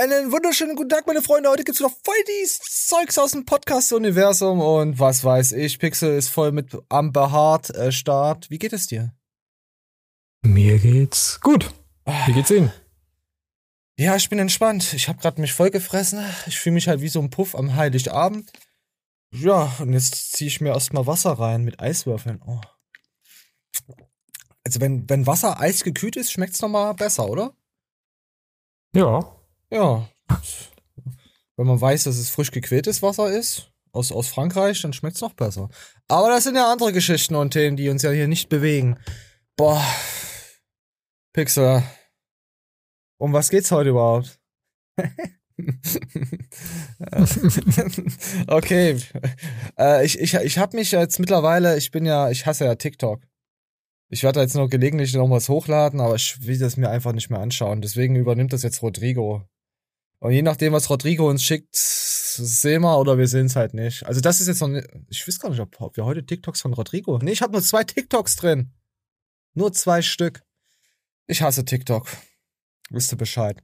Einen wunderschönen guten Tag, meine Freunde. Heute gibt's noch voll dies Zeugs aus dem Podcast-Universum und was weiß ich. Pixel ist voll mit Amber Hart äh, Start. Wie geht es dir? Mir geht's gut. Wie geht's Ihnen? Ja, ich bin entspannt. Ich habe gerade mich voll gefressen. Ich fühle mich halt wie so ein Puff am Heiligabend. Ja, und jetzt ziehe ich mir erstmal Wasser rein mit Eiswürfeln. Oh. Also wenn, wenn Wasser eisgekühlt ist, schmeckt's noch mal besser, oder? Ja. Ja. Wenn man weiß, dass es frisch gequältes Wasser ist, aus, aus Frankreich, dann schmeckt's noch besser. Aber das sind ja andere Geschichten und Themen, die uns ja hier nicht bewegen. Boah. Pixel. Um was geht's heute überhaupt? okay. Äh, ich ich, ich habe mich jetzt mittlerweile, ich bin ja, ich hasse ja TikTok. Ich werde jetzt noch gelegentlich noch was hochladen, aber ich will das mir einfach nicht mehr anschauen. Deswegen übernimmt das jetzt Rodrigo. Und je nachdem, was Rodrigo uns schickt, sehen wir oder wir sehen es halt nicht. Also das ist jetzt noch nicht, ich weiß gar nicht, ob, wir heute TikToks von Rodrigo. Nee, ich habe nur zwei TikToks drin. Nur zwei Stück. Ich hasse TikTok. Wisst ihr Bescheid.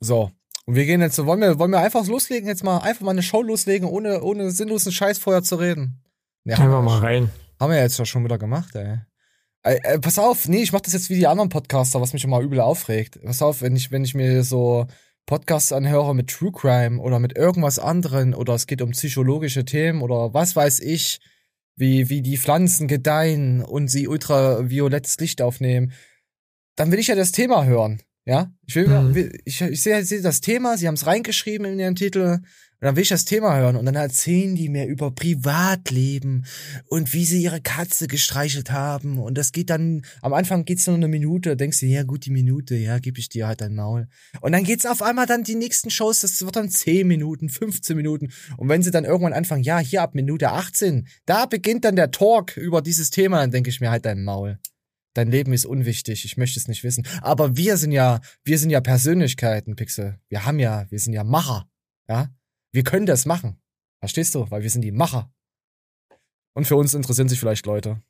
So. Und wir gehen jetzt, wollen wir, wollen wir einfach loslegen, jetzt mal einfach mal eine Show loslegen, ohne, ohne sinnlosen Scheiß vorher zu reden. Ja, Gehen wir mal rein. Haben wir jetzt schon wieder gemacht, ey. Äh, äh, pass auf, nee, ich mach das jetzt wie die anderen Podcaster, was mich immer übel aufregt. Pass auf, wenn ich, wenn ich mir so Podcasts anhöre mit True Crime oder mit irgendwas anderem oder es geht um psychologische Themen oder was weiß ich, wie, wie die Pflanzen gedeihen und sie ultraviolettes Licht aufnehmen, dann will ich ja das Thema hören. Ja, ich will, mhm. ich, ich sehe, sehe das Thema, sie haben es reingeschrieben in ihren Titel und dann will ich das Thema hören und dann erzählen die mir über Privatleben und wie sie ihre Katze gestreichelt haben. Und das geht dann, am Anfang geht's nur eine Minute, denkst du, ja gut, die Minute, ja, gib ich dir halt dein Maul. Und dann geht's auf einmal dann die nächsten Shows, das wird dann 10 Minuten, 15 Minuten. Und wenn sie dann irgendwann anfangen, ja, hier ab Minute 18, da beginnt dann der Talk über dieses Thema, dann denke ich mir halt dein Maul. Dein Leben ist unwichtig, ich möchte es nicht wissen. Aber wir sind ja, wir sind ja Persönlichkeiten, Pixel. Wir haben ja, wir sind ja Macher, ja. Wir können das machen. Verstehst du? Weil wir sind die Macher. Und für uns interessieren sich vielleicht Leute.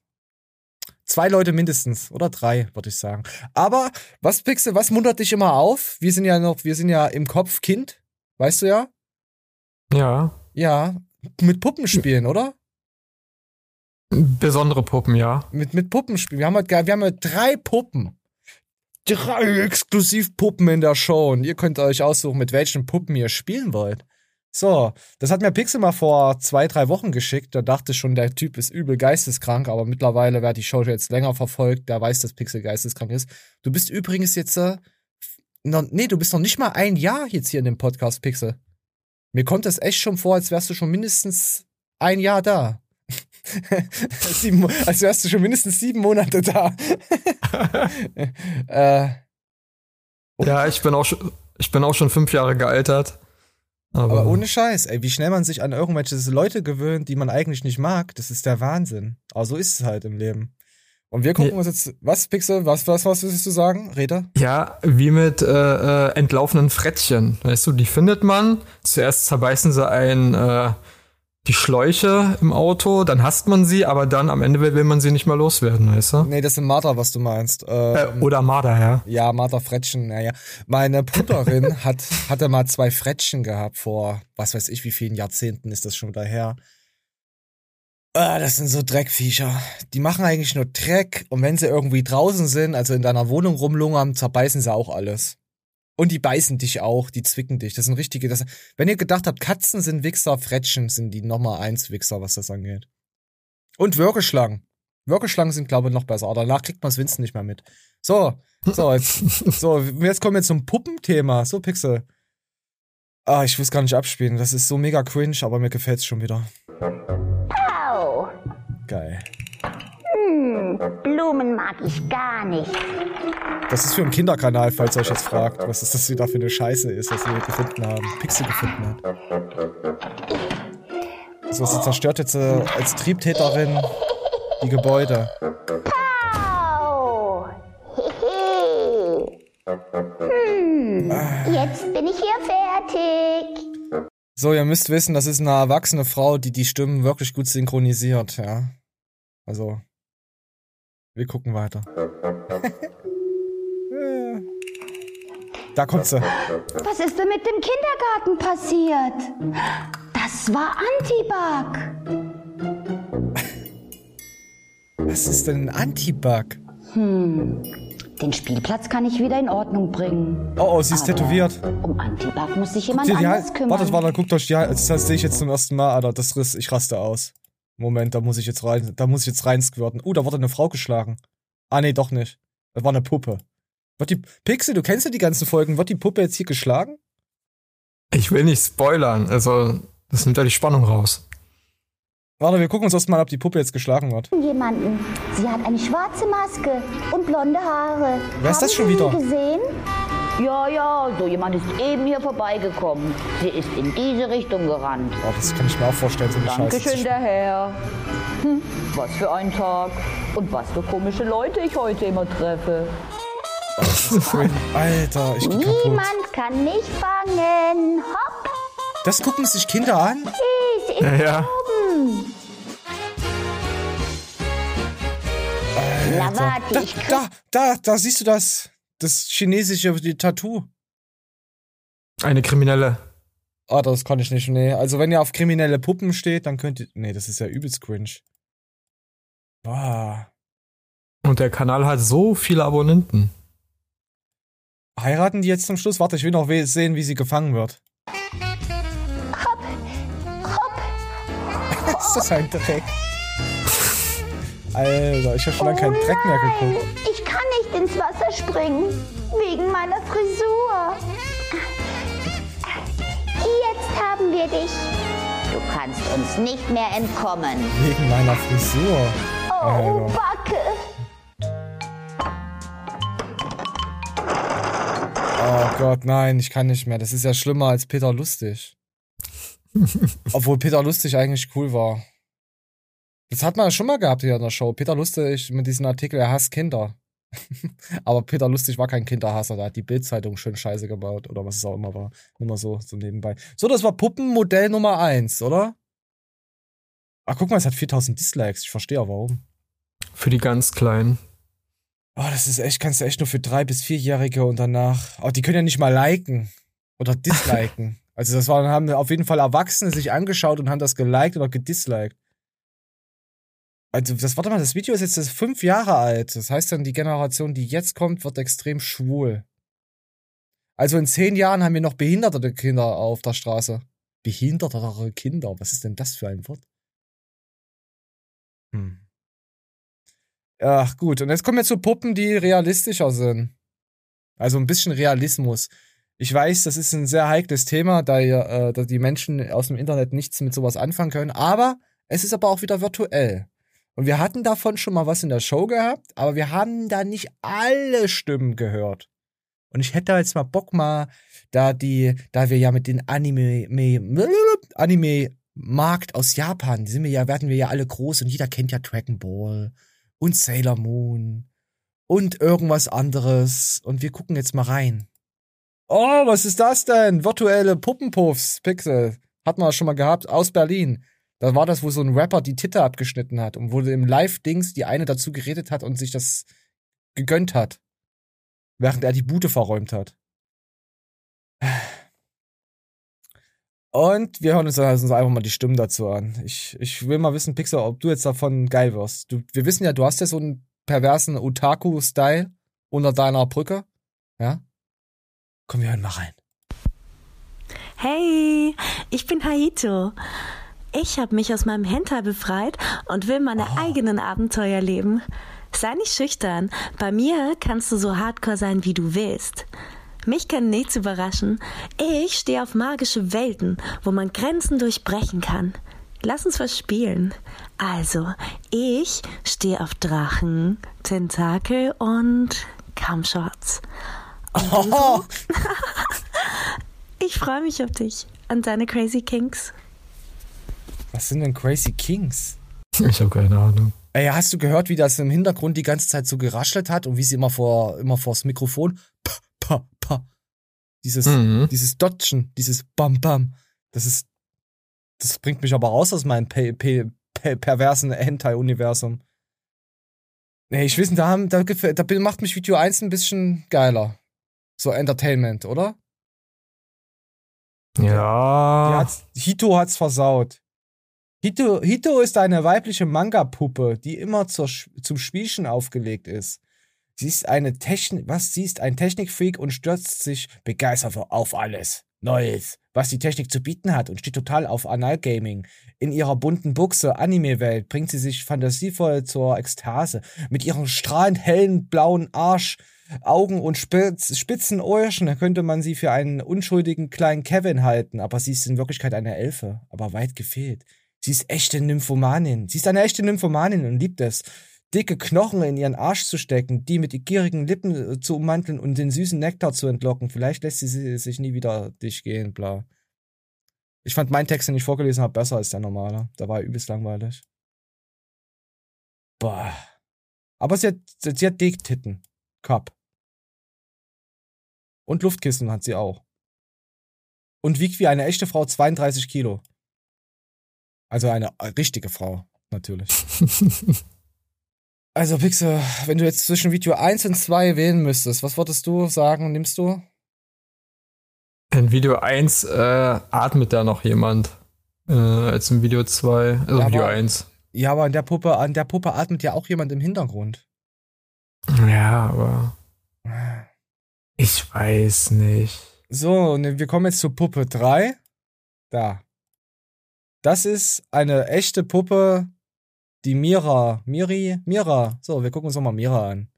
Zwei Leute mindestens oder drei, würde ich sagen. Aber was, Pixel, was muntert dich immer auf? Wir sind ja noch, wir sind ja im Kopf Kind, weißt du ja? Ja. Ja, mit Puppen spielen, oder? Besondere Puppen, ja. Mit, mit Puppen spielen. Wir haben halt, wir haben halt drei Puppen. Drei Exklusivpuppen in der Show. Und ihr könnt euch aussuchen, mit welchen Puppen ihr spielen wollt. So, das hat mir Pixel mal vor zwei, drei Wochen geschickt. Da dachte ich schon, der Typ ist übel geisteskrank, aber mittlerweile, wer die Show jetzt länger verfolgt, der weiß, dass Pixel geisteskrank ist. Du bist übrigens jetzt, äh, noch, nee, du bist noch nicht mal ein Jahr jetzt hier in dem Podcast, Pixel. Mir kommt das echt schon vor, als wärst du schon mindestens ein Jahr da. sieben, als wärst du schon mindestens sieben Monate da. äh, ja, ich bin auch schon, ich bin auch schon fünf Jahre gealtert. Aber, aber, ohne Scheiß, ey, wie schnell man sich an irgendwelche Leute gewöhnt, die man eigentlich nicht mag, das ist der Wahnsinn. Aber so ist es halt im Leben. Und wir gucken uns jetzt, was, Pixel, was, was, was willst du sagen, Reda? Ja, wie mit äh, äh, entlaufenen Frettchen. Weißt du, die findet man. Zuerst zerbeißen sie ein äh, die Schläuche im Auto, dann hasst man sie, aber dann am Ende will man sie nicht mehr loswerden, weißt du? Nee, das sind Marder, was du meinst. Ähm, äh, oder Marder, ja. Ja, Marder Frettchen, naja. Meine Bruderin hat, hatte mal zwei Frettchen gehabt vor, was weiß ich, wie vielen Jahrzehnten ist das schon wieder her. Ah, das sind so Dreckviecher. Die machen eigentlich nur Dreck und wenn sie irgendwie draußen sind, also in deiner Wohnung rumlungern, zerbeißen sie auch alles. Und die beißen dich auch, die zwicken dich. Das sind richtige, das, wenn ihr gedacht habt, Katzen sind Wichser, Frettchen sind die Nummer eins Wichser, was das angeht. Und Würgeschlangen. Würgeschlangen sind, glaube ich, noch besser. Aber danach kriegt man das Winston nicht mehr mit. So, so, jetzt, so, jetzt kommen wir zum Puppenthema. So, Pixel. Ah, ich will es gar nicht abspielen. Das ist so mega cringe, aber mir gefällt's schon wieder. Au. Geil. Hm, Blumen mag ich gar nicht. Das ist für einen Kinderkanal, falls ihr euch jetzt fragt, was ist das wieder für eine Scheiße ist, was wir gefunden haben. Pixel gefunden hat. Also sie zerstört jetzt äh, als Triebtäterin die Gebäude. Pow! hm, jetzt bin ich hier fertig. So, ihr müsst wissen, das ist eine erwachsene Frau, die die Stimmen wirklich gut synchronisiert, ja. Also, wir gucken weiter. Da kommt sie. Was ist denn mit dem Kindergarten passiert? Das war Antibug. Was ist denn ein Antibug? Den Spielplatz kann ich wieder in Ordnung bringen. Oh, oh, sie ist Aber tätowiert. Um Antibug muss sich jemand anders kümmern. wartet, warte, guckt euch die Das heißt, sehe ich jetzt zum ersten Mal, Alter. Das Riss, ich raste aus. Moment, da muss ich jetzt rein, da muss ich jetzt rein squirten. Uh, da wurde eine Frau geschlagen. Ah, nee, doch nicht. Das war eine Puppe. Wird die, Pixel, du kennst ja die ganzen Folgen. Wird die Puppe jetzt hier geschlagen? Ich will nicht spoilern, also das nimmt ja die Spannung raus. Warte, wir gucken uns erst mal, ob die Puppe jetzt geschlagen wird. jemanden. Sie hat eine schwarze Maske und blonde Haare. Wer ist Haben das schon Sie wieder? Gesehen? Ja, ja, so jemand ist eben hier vorbeigekommen. Sie ist in diese Richtung gerannt. Oh, das kann ich mir auch vorstellen, so eine Scheiße. Dankeschön, der Herr. Hm, was für ein Tag. Und was für komische Leute ich heute immer treffe. Alter, ich geh kaputt. Niemand kann mich fangen. Hopp, Das gucken sich Kinder an? sie ist Ja, ja. oben. Na warte, Da, da, da, da siehst du das. Das chinesische die Tattoo. Eine Kriminelle. Ah, das kann ich nicht, nee. Also wenn ihr auf kriminelle Puppen steht, dann könnt ihr. Nee, das ist ja übelst cringe. Boah. Und der Kanal hat so viele Abonnenten. Heiraten die jetzt zum Schluss? Warte, ich will noch sehen, wie sie gefangen wird. ist das ein Dreck? Alter, ich habe schon lange keinen Dreck mehr geguckt. Ins Wasser springen. Wegen meiner Frisur. Jetzt haben wir dich. Du kannst uns nicht mehr entkommen. Wegen meiner Frisur. Oh, Alter. Backe. Oh Gott, nein, ich kann nicht mehr. Das ist ja schlimmer als Peter Lustig. Obwohl Peter Lustig eigentlich cool war. Das hat man ja schon mal gehabt hier in der Show. Peter Lustig mit diesem Artikel, er hasst Kinder. Aber Peter Lustig war kein Kinderhasser, der hat die Bildzeitung schön scheiße gebaut oder was es auch immer war. Nur mal so, so nebenbei. So, das war Puppenmodell Nummer eins, oder? Ach, guck mal, es hat 4000 Dislikes. Ich verstehe auch warum. Für die ganz Kleinen. Oh, das ist echt, kannst du echt nur für drei bis vierjährige und danach. Oh, die können ja nicht mal liken oder disliken. also das waren, haben auf jeden Fall Erwachsene sich angeschaut und haben das geliked oder gedisliked. Also, das, warte mal, das Video ist jetzt fünf Jahre alt. Das heißt dann, die Generation, die jetzt kommt, wird extrem schwul. Also in zehn Jahren haben wir noch behinderte Kinder auf der Straße. Behindertere Kinder, was ist denn das für ein Wort? Hm. Ach gut, und jetzt kommen wir zu Puppen, die realistischer sind. Also ein bisschen Realismus. Ich weiß, das ist ein sehr heikles Thema, da, äh, da die Menschen aus dem Internet nichts mit sowas anfangen können, aber es ist aber auch wieder virtuell. Und wir hatten davon schon mal was in der Show gehabt, aber wir haben da nicht alle Stimmen gehört. Und ich hätte jetzt mal Bock mal, da die, da wir ja mit den Anime, Anime Markt aus Japan, sind wir ja, werden wir ja alle groß und jeder kennt ja Dragon Ball und Sailor Moon und irgendwas anderes. Und wir gucken jetzt mal rein. Oh, was ist das denn? Virtuelle Puppenpuffs, Pixel. Hat man schon mal gehabt, aus Berlin. Da war das, wo so ein Rapper die Titte abgeschnitten hat und wo im Live-Dings die eine dazu geredet hat und sich das gegönnt hat. Während er die Bude verräumt hat. Und wir hören uns dann also einfach mal die Stimmen dazu an. Ich, ich will mal wissen, Pixel, ob du jetzt davon geil wirst. Du, wir wissen ja, du hast ja so einen perversen Otaku-Style unter deiner Brücke. Ja? Komm, wir hören mal rein. Hey, ich bin Haito. Ich habe mich aus meinem Hentai befreit und will meine eigenen Abenteuer leben. Sei nicht schüchtern. Bei mir kannst du so hardcore sein, wie du willst. Mich kann nichts überraschen. Ich stehe auf magische Welten, wo man Grenzen durchbrechen kann. Lass uns was spielen. Also, ich stehe auf Drachen, Tentakel und Kampfshots. Oh, Ich freue mich auf dich und deine Crazy Kinks. Was sind denn Crazy Kings? Ich habe keine Ahnung. Ey, hast du gehört, wie das im Hintergrund die ganze Zeit so geraschelt hat und wie sie immer vor, immer vors Mikrofon, pa, pa, pa. Dieses, Mhm. dieses Dodgen, dieses Bam, Bam. Das ist, das bringt mich aber raus aus meinem pe, pe, pe, perversen Hentai-Universum. Nee, ich wissen, da haben, da, da macht mich Video 1 ein bisschen geiler. So Entertainment, oder? Ja. hat's, Hito hat's versaut. Hito, Hito ist eine weibliche Manga-Puppe, die immer zur, zum Spielchen aufgelegt ist. Sie ist eine Technik, was? Sie ist ein Technikfreak und stürzt sich begeistert auf alles. Neues, was die Technik zu bieten hat und steht total auf Analgaming. In ihrer bunten Buchse Anime-Welt bringt sie sich fantasievoll zur Ekstase. Mit ihrem strahlend hellen blauen Arsch, Augen und spitz, spitzen Ohrchen könnte man sie für einen unschuldigen kleinen Kevin halten, aber sie ist in Wirklichkeit eine Elfe, aber weit gefehlt. Sie ist echte Nymphomanin. Sie ist eine echte Nymphomanin und liebt es, dicke Knochen in ihren Arsch zu stecken, die mit gierigen Lippen äh, zu ummanteln und den süßen Nektar zu entlocken. Vielleicht lässt sie sich nie wieder dich gehen, bla. Ich fand meinen Text, den ich vorgelesen habe, besser als der normale. Da war er übelst langweilig. Boah. Aber sie hat, sie hat Dick-Titten. Cup. Und Luftkissen hat sie auch. Und wiegt wie eine echte Frau 32 Kilo. Also eine äh, richtige Frau, natürlich. Also, Pixel, wenn du jetzt zwischen Video 1 und 2 wählen müsstest, was würdest du sagen, nimmst du? In Video 1 äh, atmet da noch jemand. Äh, als in Video 2. Also Ja, Video aber- 1. Ja, aber an der Puppe, an der Puppe atmet ja auch jemand im Hintergrund. Ja, aber. Ich weiß nicht. So, und wir kommen jetzt zu Puppe 3. Da. Das ist eine echte Puppe, die Mira. Miri? Mira. So, wir gucken uns nochmal Mira an.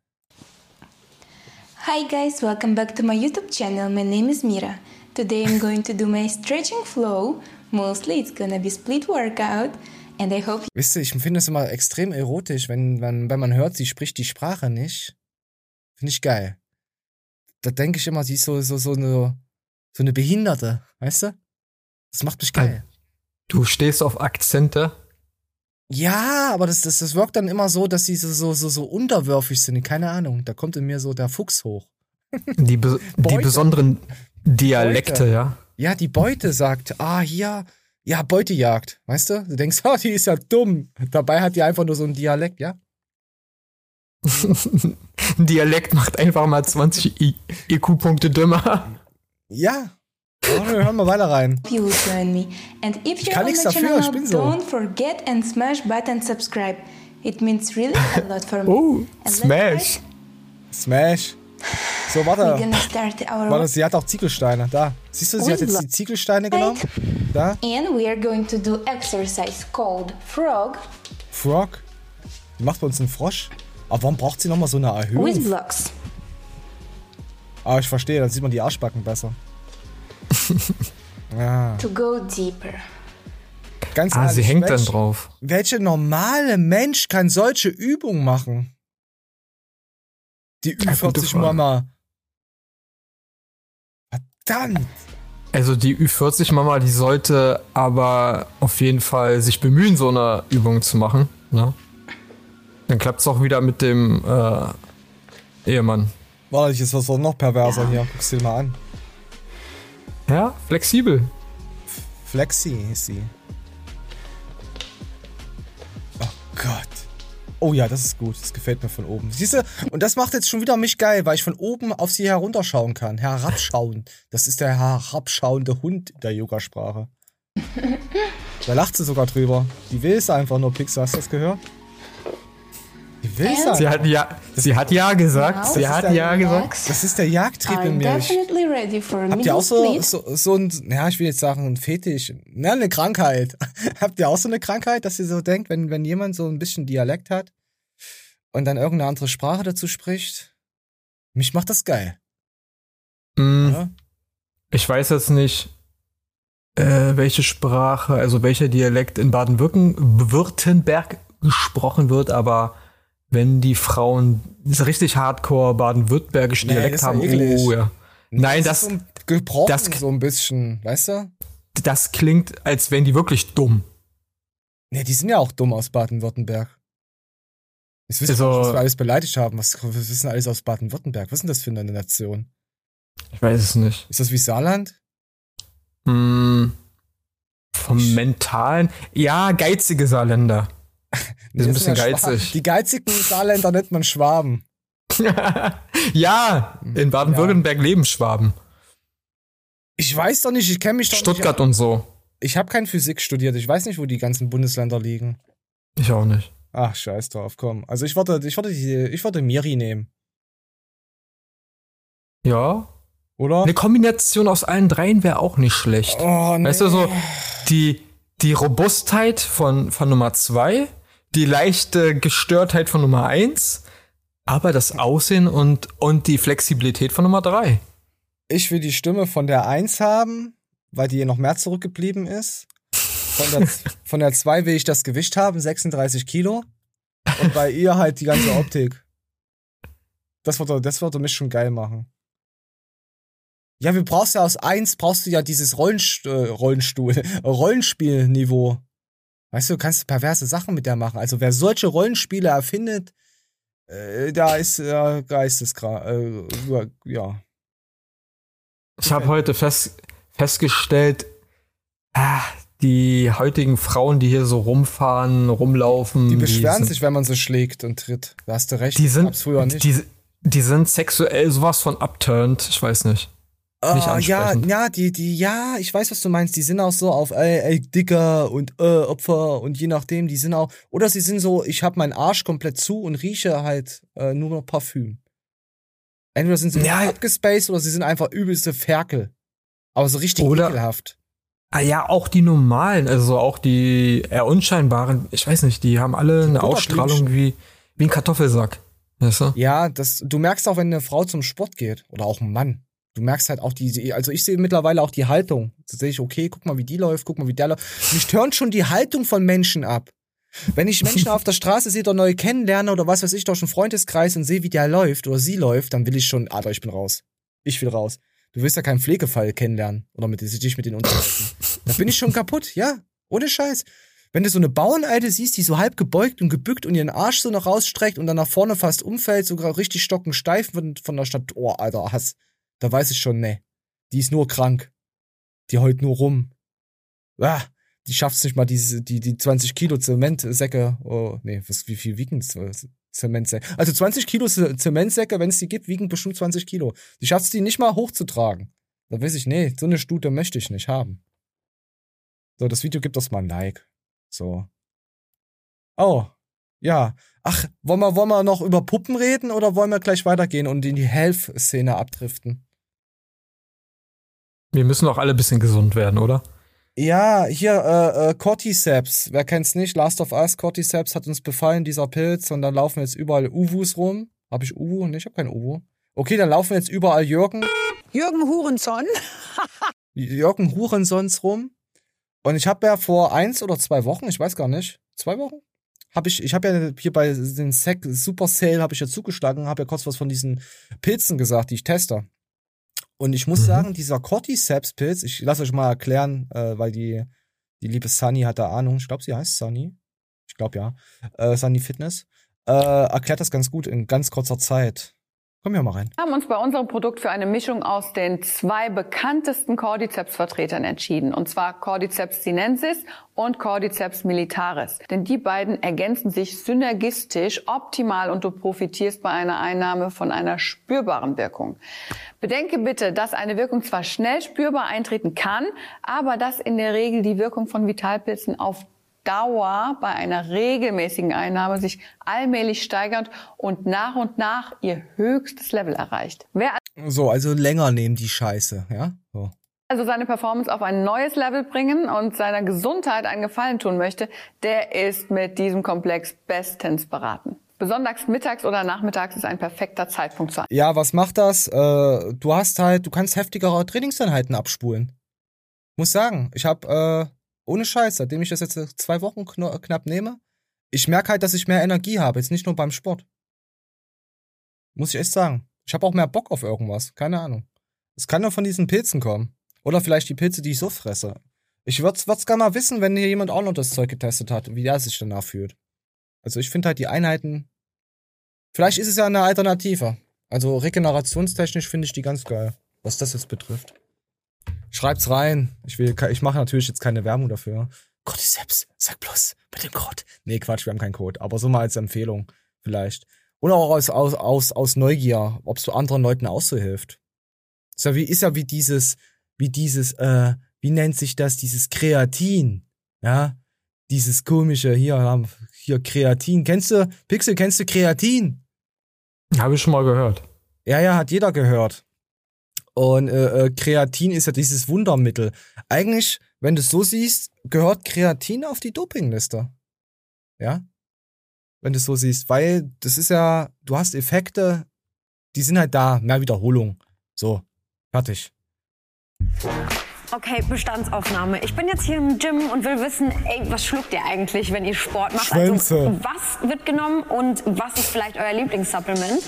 Hi guys, welcome back to my YouTube channel. My name is Mira. Today I'm going to do my stretching flow. Mostly it's gonna be split workout and I hope Wisst ihr, ich finde es immer extrem erotisch, wenn, wenn, wenn man hört, sie spricht die Sprache nicht. Finde ich geil. Da denke ich immer, sie ist so, so, so eine, so eine Behinderte, weißt du? Das macht mich geil. Du stehst auf Akzente. Ja, aber das, das, das wirkt dann immer so, dass sie so, so, so, so unterwürfig sind. Keine Ahnung. Da kommt in mir so der Fuchs hoch. Die, be die besonderen Dialekte, Beute. ja. Ja, die Beute sagt, ah, hier, ja, Beutejagd. Weißt du? Du denkst, ah, die ist ja dumm. Dabei hat die einfach nur so einen Dialekt, ja? Ein Dialekt macht einfach mal 20 I- IQ-Punkte dümmer. Ja. Oh, hören wir weiter rein. you're kann nichts dafür, ich bin so. don't forget and smash button subscribe. It means really a lot for me. Oh, Smash. Smash. So, warte. Warte, sie hat auch Ziegelsteine. Da. Siehst du, sie hat jetzt die Ziegelsteine genommen. Da. and we are going to do exercise called frog Frog. Die macht bei uns einen Frosch. Aber warum braucht sie nochmal so eine with Erhöhung? blocks. Ah, ich verstehe, dann sieht man die Arschbacken besser. ja, To go deeper. ganz Ah, sie ehrlich, hängt dann welch- drauf. Welche normale Mensch kann solche Übungen machen? Die Ja, gute Ü40 Frage. Mama. Verdammt. Also die Ü40-Mama, die sollte aber auf jeden Fall sich bemühen, so eine Übung zu machen. Ne? Dann klappt es auch wieder mit dem äh, Ehemann. Warte, jetzt was doch noch perverser hier. Guck's dir mal an. Ja, flexibel. Flexi ist sie. Oh Gott. Oh ja, das ist gut. Das gefällt mir von oben. Siehst du? Und das macht jetzt schon wieder mich geil, weil ich von oben auf sie herunterschauen kann. Herabschauen. Das ist der herabschauende Hund der Yogasprache. Da lacht sie sogar drüber. Die will es einfach nur, Pixar. Hast du das gehört? Die will Ja. Sie hat ja, sie hat ja gesagt. Wow. Sie Das ist hat der ja gesagt. Das ist der Jagdtrieb in I'm mir. Ich, definitely ready for a Habt ihr auch so, so, so ein, ja, ich will jetzt sagen, ein Fetisch, na, eine Krankheit. Habt ihr auch so eine Krankheit, dass ihr so denkt, wenn, wenn jemand so ein bisschen Dialekt hat und dann irgendeine andere Sprache dazu spricht? Mich macht das geil, Mm, oder? ich weiß jetzt nicht, äh, welche Sprache, also welcher Dialekt in Baden-Württemberg gesprochen wird, aber wenn die Frauen richtig hardcore baden-württembergisch Nee, Dialekt das haben, eklig. oh ja. Nein, das, ein gebrochen, das- so ein bisschen, weißt du? das klingt, als wären die wirklich dumm. Nee, die sind ja auch dumm aus Baden-Württemberg. Jetzt wissen Also- wir, was wir alles beleidigt haben. Was, was wissen alles aus Baden-Württemberg? Was ist denn das für eine Nation? Ich weiß es nicht. Ist das wie Saarland? Mm, vom mentalen, ja, geizige Saarländer. Die sind ein bisschen ja geizig. Die geizigen Saarländer nennt man Schwaben. Ja, in Baden-Württemberg leben Schwaben. Ich weiß doch nicht, ich kenne mich doch Stuttgart nicht. und so. Ich habe kein Physik studiert. Ich weiß nicht, wo die ganzen Bundesländer liegen. Ich auch nicht. Ach, scheiß drauf, komm. Also ich wollte, ich die, ich wollte Miri nehmen, Ja. oder? Eine Kombination aus allen dreien wäre auch nicht schlecht. Oh, nee. Weißt du, so die, die Robustheit von, von Nummer zwei, die leichte Gestörtheit von Nummer eins, aber das Aussehen und, und die Flexibilität von Nummer drei. Ich will die Stimme von der 1 haben, weil die noch mehr zurückgeblieben ist. Von der, von der 2 will ich das Gewicht haben, 36 Kilo. Und bei ihr halt die ganze Optik. Das wird, das würde mich schon geil machen. Ja, wir brauchst ja aus 1, brauchst du ja dieses Rollenst äh, Rollenstuhl, Rollenspielniveau. Weißt du, du kannst perverse Sachen mit der machen. Also wer solche Rollenspiele erfindet, äh, da ist äh, geisteskrank. Äh, ja. Ich habe heute fest, festgestellt, ah, die heutigen Frauen, die hier so rumfahren, rumlaufen, Die beschweren sind, sich, wenn man sie schlägt und tritt. Da hast du recht. die sind, früher nicht. die, die sind sexuell sowas von upturned, ich weiß nicht. Nicht Ah, ja, ansprechend. ja, die, die, ja, ich weiß, was du meinst. Die sind auch so auf, ey, ey, Dicker und äh, Opfer und je nachdem, die sind auch, oder sie sind so, ich hab meinen Arsch komplett zu und rieche halt äh, nur noch Parfüm. Entweder sind sie Ja. abgespaced oder sie sind einfach übelste Ferkel. Aber so richtig Oder- ekelhaft. Ah ja, auch die normalen, also auch die eher unscheinbaren, ich weiß nicht, die haben alle eine Butterblümchen. Ausstrahlung wie, wie ein Kartoffelsack. Weißt du? Ja, das, du merkst auch, wenn eine Frau zum Sport geht oder auch ein Mann. Du merkst halt auch die, also ich sehe mittlerweile auch die Haltung. Da sehe ich, okay, guck mal, wie die läuft, guck mal, wie der läuft. Mich turnt schon die Haltung von Menschen ab. Wenn ich Menschen auf der Straße sehe oder neu kennenlerne oder was weiß ich, durch einen Freundeskreis und sehe, wie der läuft oder sie läuft, dann will ich schon, Alter, ich bin raus. Ich will raus. Du willst ja keinen Pflegefall kennenlernen oder mit, dich mit denen unterhalten. Da bin ich schon kaputt, ja. Ohne Scheiß. Wenn du so eine Bauernalte siehst, die so halb gebeugt und gebückt und ihren Arsch so noch rausstreckt und dann nach vorne fast umfällt, sogar richtig stockensteif von, von der Stadt, oh, Alter, Hass. Da weiß ich schon, ne. Die ist nur krank. Die heult nur rum. Ah, die schafft's nicht mal, diese, die, die 20 Kilo Zementsäcke, oh, nee, was, wie viel wiegen Zementsäcke? Also 20 Kilo Zementsäcke, wenn es die gibt, wiegen bestimmt 20 Kilo. Die schafft's die nicht mal hochzutragen. Da weiß ich, nee, so eine Stute möchte ich nicht haben. So, das Video gibt uns mal ein Like. So. Oh, ja. Ach, wollen wir, wollen wir noch über Puppen reden oder wollen wir gleich weitergehen und in die Health-Szene abdriften? Wir müssen auch alle ein bisschen gesund werden, oder? Ja, hier, äh, äh, Cordyceps. Wer kennt's nicht? Last of Us, Cordyceps hat uns befallen, dieser Pilz. Und dann laufen jetzt überall Uwus rum. Hab ich Uwu? Nee, ich hab keinen Uwu. Okay, dann laufen jetzt überall Jürgen. Jürgen Hurenson. Jürgen Hurensons rum. Und ich habe ja vor eins oder zwei Wochen, ich weiß gar nicht, zwei Wochen, habe ich, ich habe ja hier bei den Sec Super Sale habe ich ja zugeschlagen, habe ja kurz was von diesen Pilzen gesagt, die ich teste. Und ich muss Mhm. sagen, dieser Cordyceps-Pilz, ich lasse euch mal erklären, äh, weil die, die liebe Sunny hat da Ahnung. Ich glaube, sie heißt Sunny. Ich glaube ja. Äh, Sunny Fitness. Äh, erklärt das ganz gut in ganz kurzer Zeit. Komm hier mal rein. Wir haben uns bei unserem Produkt für eine Mischung aus den zwei bekanntesten Cordyceps-Vertretern entschieden, und zwar Cordyceps sinensis und Cordyceps militaris. Denn die beiden ergänzen sich synergistisch optimal und du profitierst bei einer Einnahme von einer spürbaren Wirkung. Bedenke bitte, dass eine Wirkung zwar schnell spürbar eintreten kann, aber dass in der Regel die Wirkung von Vitalpilzen auf Dauer bei einer regelmäßigen Einnahme sich allmählich steigert und nach und nach ihr höchstes Level erreicht. Wer So, also länger nehmen die Scheiße, ja? So. also seine Performance auf ein neues Level bringen und seiner Gesundheit einen Gefallen tun möchte, der ist mit diesem Komplex bestens beraten. Besonders mittags oder nachmittags ist ein perfekter Zeitpunkt zu Ja, was macht das? Äh, du hast halt, du kannst heftigere Trainingseinheiten abspulen. Muss sagen, ich hab, äh, ohne Scheiß, seitdem ich das jetzt zwei Wochen kno- knapp nehme, ich merke halt, dass ich mehr Energie habe, jetzt nicht nur beim Sport. Muss ich echt sagen. Ich habe auch mehr Bock auf irgendwas, keine Ahnung. Es kann nur von diesen Pilzen kommen. Oder vielleicht die Pilze, die ich so fresse. Ich würd's, würd's gerne mal wissen, wenn hier jemand auch noch das Zeug getestet hat, wie der sich danach fühlt. Also ich finde halt die Einheiten. Vielleicht ist es ja eine Alternative. Also regenerationstechnisch finde ich die ganz geil, was das jetzt betrifft. Schreibt's rein. Ich will, ich mache natürlich jetzt keine Werbung dafür. Cordyceps, sag bloß mit dem Code. Nee, Quatsch, wir haben keinen Code, aber so mal als Empfehlung vielleicht. Und auch aus, aus, aus, aus Neugier, ob es so anderen Leuten auch so hilft. Ist ja wie, ist ja wie dieses, wie dieses, äh, wie nennt sich das, dieses Kreatin, ja? Dieses komische, hier, hier Kreatin. Kennst du, Pixel, kennst du Kreatin? Habe ich schon mal gehört. Ja, ja, hat jeder gehört. Und äh, äh, Kreatin ist ja dieses Wundermittel. Eigentlich, wenn du es so siehst, gehört Kreatin auf die Dopingliste. Ja? Wenn du es so siehst. Weil das ist ja, du hast Effekte, die sind halt da. Mehr Wiederholung. So, fertig. Okay, Bestandsaufnahme. Ich bin jetzt hier im Gym und will wissen, ey, was schluckt ihr eigentlich, wenn ihr Sport macht? Schwänze. Also, was wird genommen und was ist vielleicht euer Lieblingssupplement?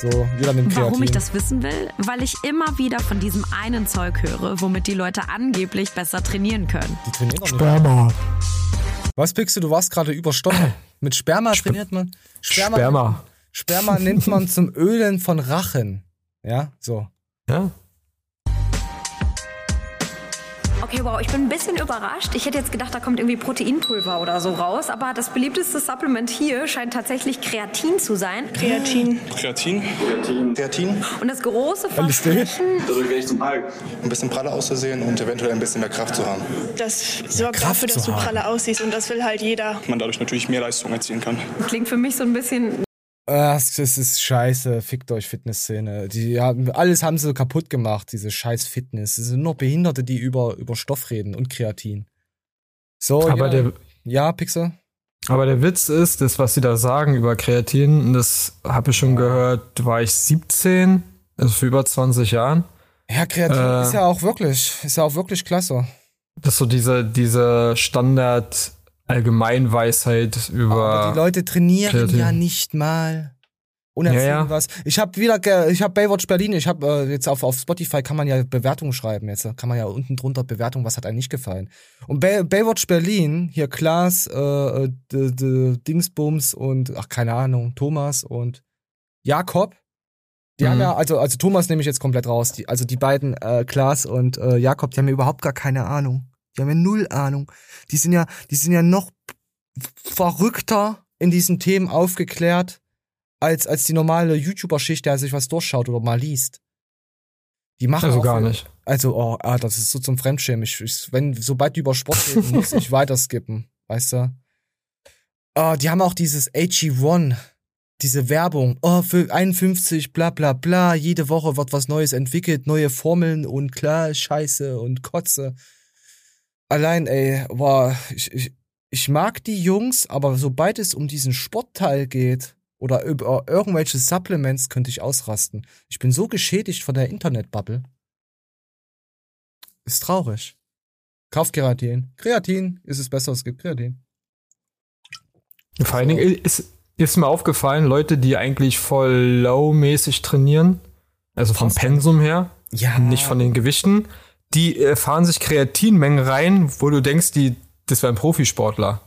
So, jeder nimmt Kreatin. Warum ich das wissen will? Weil ich immer wieder von diesem einen Zeug höre, womit die Leute angeblich besser trainieren können. Die trainieren doch nicht. Sperma. Was, Pixel, du warst gerade über. Mit Sperma trainiert man? Sperma, Sperma. Sperma nimmt man zum Ölen von Rachen. Ja, so. Ja? Okay, wow, ich bin ein bisschen überrascht. Ich hätte jetzt gedacht, da kommt irgendwie Proteinpulver oder so raus, aber das beliebteste Supplement hier scheint tatsächlich Kreatin zu sein. Kreatin. Kreatin. Kreatin. Und das große? Versprechen, Dadurch werde ich zum Hulk. Ein bisschen praller auszusehen und eventuell ein bisschen mehr Kraft zu haben. Das sorgt Kraft dafür, dass du praller aussiehst und das will halt jeder. Man dadurch natürlich mehr Leistung erzielen kann. klingt für mich so ein bisschen Das ist scheiße, fickt euch Fitnessszene. Die haben, alles haben sie kaputt gemacht, diese scheiß Fitness. Es sind nur Behinderte, die über, über Stoff reden und Kreatin. So, Aber, ja, der, ja, Pixel? aber der Witz ist, das, was sie da sagen über Kreatin, das habe ich schon gehört, war ich 17, also für über 20 Jahren. Ja, Kreatin Äh. ist ja auch wirklich, ist ja auch wirklich klasse. Das ist so diese, diese Standard Allgemeinweisheit über. Aber die Leute trainieren Kreatin. ja nicht mal. Und erzählen Ja, ja. was. Ich habe wieder, ich habe Baywatch Berlin, ich habe äh, jetzt auf, auf Spotify kann man ja Bewertungen schreiben jetzt. Kann man ja unten drunter Bewertungen, was hat einem nicht gefallen. Und Bay, Baywatch Berlin, hier Klaas, äh, d, d, Dingsbums und, ach keine Ahnung, Thomas und Jakob. Die haben Mhm. ja, also, also Thomas nehme ich jetzt komplett raus. Die, also die beiden, äh, Klaas und äh, Jakob, die haben ja überhaupt gar keine Ahnung. Die haben ja null Ahnung. Die sind ja, die sind ja noch verrückter in diesen Themen aufgeklärt als, als die normale YouTuber-Schicht, der sich was durchschaut oder mal liest. Die machen also gar nicht. Also, oh, ah, das ist so zum Fremdschämen. Ich, ich, wenn, sobald die über Sport reden, muss ich weiter skippen, weißt du? Ah, die haben auch dieses AG1, diese Werbung. Oh, für 51, bla bla bla, jede Woche wird was Neues entwickelt, neue Formeln und klar, Scheiße und Kotze. Allein, ey, boah, ich, ich, ich mag die Jungs, aber sobald es um diesen Sportteil geht oder über irgendwelche Supplements, könnte ich ausrasten. Ich bin so geschädigt von der Internetbubble. Ist traurig. Kauf Kreatin. Kreatin ist es besser, es gibt Kreatin. Vor allen Dingen ist, ist mir aufgefallen, Leute, die eigentlich voll low-mäßig trainieren, also vom? Pensum her, Ja. nicht von den Gewichten, die äh, fahren sich Kreatinmengen rein, wo du denkst, die, das wären Profisportler.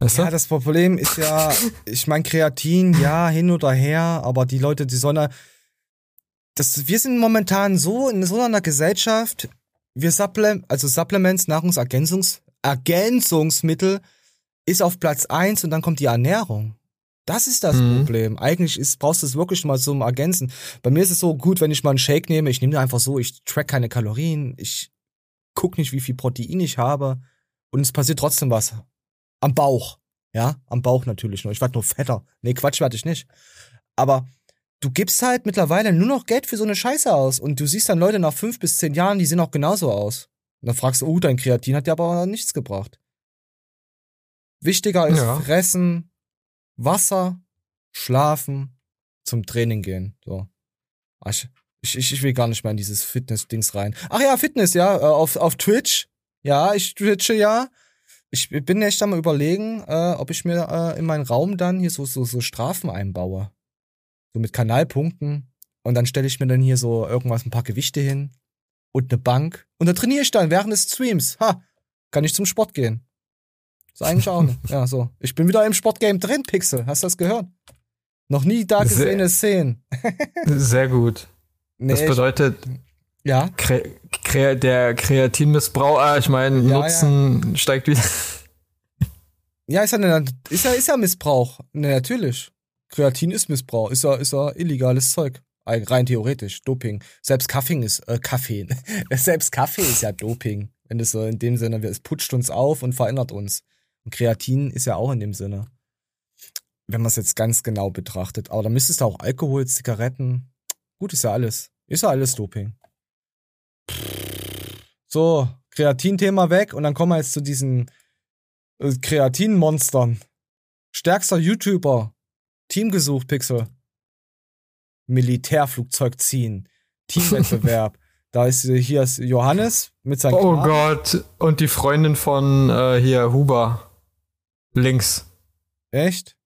Weißt du? Ja, das Problem ist ja, ich meine, Kreatin, ja, hin oder her, aber die Leute, die sollen ja- das, wir sind momentan so in so einer Gesellschaft, wir Supple also Supplements, Nahrungsergänzungs, Ergänzungsmittel ist auf Platz eins und dann kommt die Ernährung. Das ist das Mhm. Problem. Eigentlich ist, brauchst du es wirklich mal zum Ergänzen. Bei mir ist es so gut, wenn ich mal einen Shake nehme, ich nehme den einfach so, ich track keine Kalorien, ich guck nicht, wie viel Protein ich habe und es passiert trotzdem was. Am Bauch. Ja, am Bauch natürlich nur. Ich werd nur fetter. Nee, Quatsch werd ich nicht. Aber du gibst halt mittlerweile nur noch Geld für so eine Scheiße aus. Und du siehst dann Leute nach fünf bis zehn Jahren, die sehen auch genauso aus. Und dann fragst du, oh, dein Kreatin hat dir aber nichts gebracht. Wichtiger ist Ja. fressen, Wasser, schlafen, zum Training gehen. So. Ach, Ich, ich, ich will gar nicht mehr in dieses Fitness-Dings rein. Ach ja, Fitness, ja, äh, auf, auf Twitch. Ja, ich twitche ja. Ich bin echt am überlegen, äh, ob ich mir äh, in meinen Raum dann hier so, so, so Strafen einbaue. So mit Kanalpunkten. Und dann stelle ich mir dann hier so irgendwas, ein paar Gewichte hin und eine Bank. Und dann trainiere ich dann während des Streams. Ha, kann ich zum Sport gehen. Ist eigentlich auch nicht. Ja, so. Ich bin wieder im Sportgame drin, Pixel. Hast du das gehört? Noch nie da gesehene Szenen. Sehr gut. Nee, das bedeutet, ja. Kre Kre der Kreatinmissbrauch, ah, ich meine, Ja, Nutzen steigt wieder. Ja, ist ja, eine, ist ja, ist ja Missbrauch. Ne, natürlich. Kreatin ist Missbrauch. Ist ja, ist ja illegales Zeug. Rein theoretisch. Doping. Selbst Kaffee ist, äh, Kaffee. Selbst Kaffee ist ja Doping. Wenn das so in dem Sinne, es putscht uns auf und verändert uns. Und Kreatin ist ja auch in dem Sinne. Wenn man es jetzt ganz genau betrachtet. Aber da müsstest du auch Alkohol, Zigaretten. Gut, ist ja alles. Ist ja alles Doping. So, Kreatin-Thema weg und dann kommen wir jetzt zu diesen äh, Kreatin-Monstern. Stärkster YouTuber. Team gesucht, Pixel. Militärflugzeug ziehen. Teamwettbewerb. da ist äh, hier ist Johannes mit seinem Oh Kran. Gott. Und die Freundin von äh, hier, Huber. Links. Echt?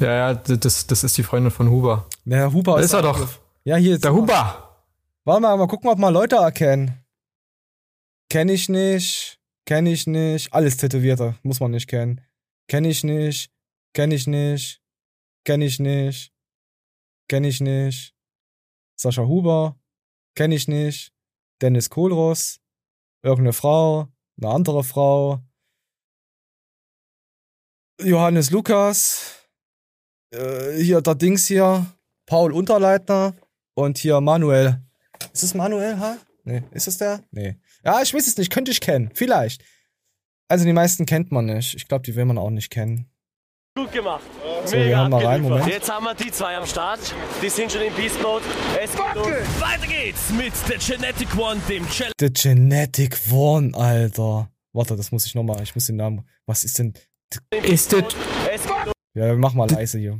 Ja, ja, das, das ist die Freundin von Huber. Der Huber Da ist er auch- doch. Ja, hier ist Der Huber. Warte mal, mal gucken, ob wir Leute erkennen. Kenn ich nicht. Kenn ich nicht. Alles Tätowierte. Muss man nicht kennen. Kenn ich nicht. Kenn ich nicht. Kenn ich nicht. Kenn ich nicht. Sascha Huber. Kenn ich nicht. Dennis Kohlross. Irgendeine Frau. Eine andere Frau. Johannes Lukas. Äh, hier der Dings hier. Paul Unterleitner. Und hier Manuel. Ist es Manuel, ha? Nee. Ist es der? Nee. Ja, ich weiß es nicht. Könnte ich kennen. Vielleicht. Also die meisten kennt man nicht. Ich glaube, die will man auch nicht kennen. Gut gemacht. So, wir haben mal rein, abgeliefert. Moment. Jetzt haben wir die zwei am Start. Die sind schon im Beast Mode. Es geht los. Weiter geht's mit der Genetic One, dem Challenge. The Genetic One, Alter. Warte, das muss ich nochmal. Ich muss den Namen. Was ist denn. Ist der. Ja, mach mal leise hier.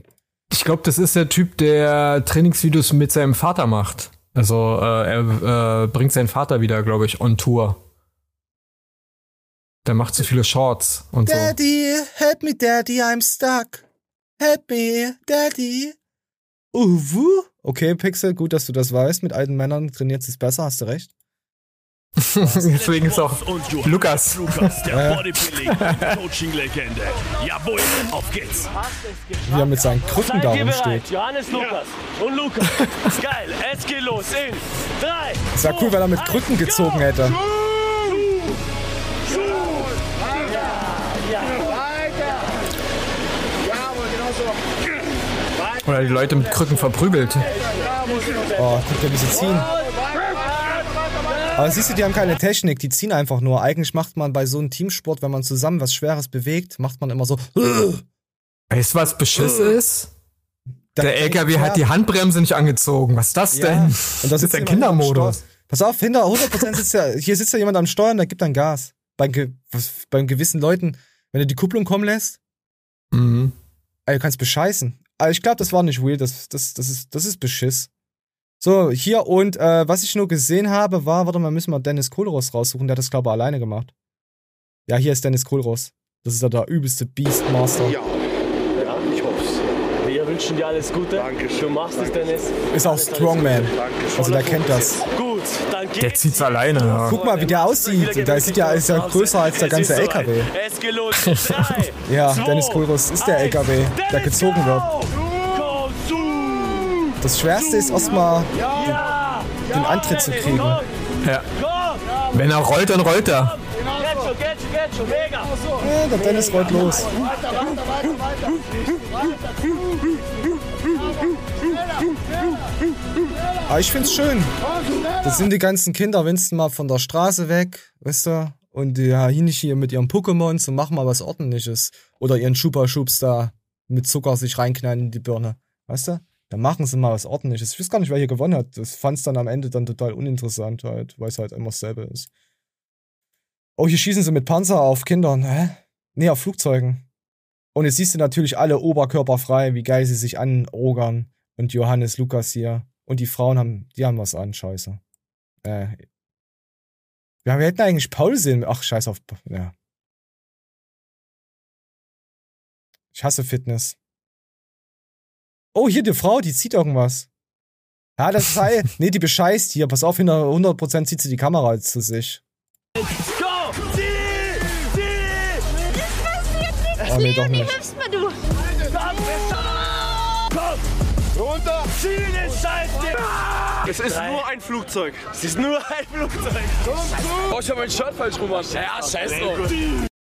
ich glaube, das ist der Typ, der Trainingsvideos mit seinem Vater macht. Also, äh, er äh, bringt seinen Vater wieder, glaube ich, on Tour. Der macht so viele Shorts und so. Daddy, help me, Daddy, I'm stuck. Help me, Daddy. Uwu. Okay, Pixel, gut, dass du das weißt. Mit alten Männern trainiert es besser, hast du recht. Deswegen ist auch Lukas. Lukas, der Ja. Bodybuilding- und Coaching-Legende. Jawohl, auf geht's. Wie er mit seinen Krücken da rumsteht. Johannes Lukas und Lukas. Geil. Es geht los in drei. Es wäre cool, wenn er mit Krücken gezogen hätte. Oder die Leute mit Krücken verprügelt. Oh, guck dir, wie sie ziehen. Aber siehst du, die haben keine Technik, die ziehen einfach nur. Eigentlich macht man bei so einem Teamsport, wenn man zusammen was Schweres bewegt, macht man immer so. Weißt du, was Beschiss ist? Der Da- LKW hat die Handbremse nicht angezogen. Was ist das Ja. denn? Und das da ist ein Kindermodus. Pass auf, hinter 100% sitzt ja, hier sitzt ja jemand am Steuern, der gibt dann Gas. Bei, was, bei gewissen Leuten, wenn du die Kupplung kommen lässt, Mhm. ey, du kannst bescheißen. Aber ich glaube, das war nicht real, das, das, das, ist, das ist Beschiss. So, hier und äh, was ich nur gesehen habe, war, warte mal, müssen wir Dennis Kohlross raussuchen, der hat das, glaube ich, alleine gemacht. Ja, hier ist Dennis Kohlross. Das ist ja der übelste Beastmaster. Ja, ich hoff's. Wir wünschen dir alles Gute. Dankeschön. Du machst es, Dennis. Ist auch Strongman. Gute. Also der kennt das. Gut, dann geht's. Der zieht's alleine, ja. Guck mal, wie der aussieht. Der sieht ja, ist ja größer als der ganze. LKW. Ja, zwei, Dennis Kohlross ist der. LKW, der gezogen wird. Das Schwerste ist erstmal den Antritt zu kriegen. Ja. Wenn er rollt, dann rollt er. Ja, der Dennis rollt los. Aber ich find's schön. Das sind die ganzen Kinder, Winston mal von der Straße weg, weißt du? Und die ja hier nicht hier mit ihren Pokémons und machen mal was ordentliches. Oder ihren Chupa Chups da mit Zucker sich reinknallen in die Birne. Weißt du? Dann machen sie mal was ordentliches. Ich weiß gar nicht, wer hier gewonnen hat. Das fand's dann am Ende dann total uninteressant halt, weil es halt immer dasselbe ist. Oh, hier schießen sie mit Panzer auf Kindern. Hä? Nee, auf Flugzeugen. Und jetzt siehst du natürlich alle oberkörperfrei, wie geil sie sich anrogern. Und Johannes Lukas hier. Und die Frauen haben, die haben was an, scheiße. Äh. Ja, wir hätten eigentlich Paul sehen. Ach, scheiß auf. Ja. Ich hasse Fitness. Oh, hier die Frau, die zieht irgendwas. Ja, das sei. nee, die bescheißt hier. Pass auf, hinter 100% zieht sie die Kamera zu sich. Go! Zieh! Zieh! Oh, nee, doch nicht. Hilfst mir, du! Komm! Runter! Zieh den Scheiß! Es ist nur ein Flugzeug. Es ist nur ein Flugzeug. Oh, ich habe mein Shirt falsch rum. Ja, scheiß drauf.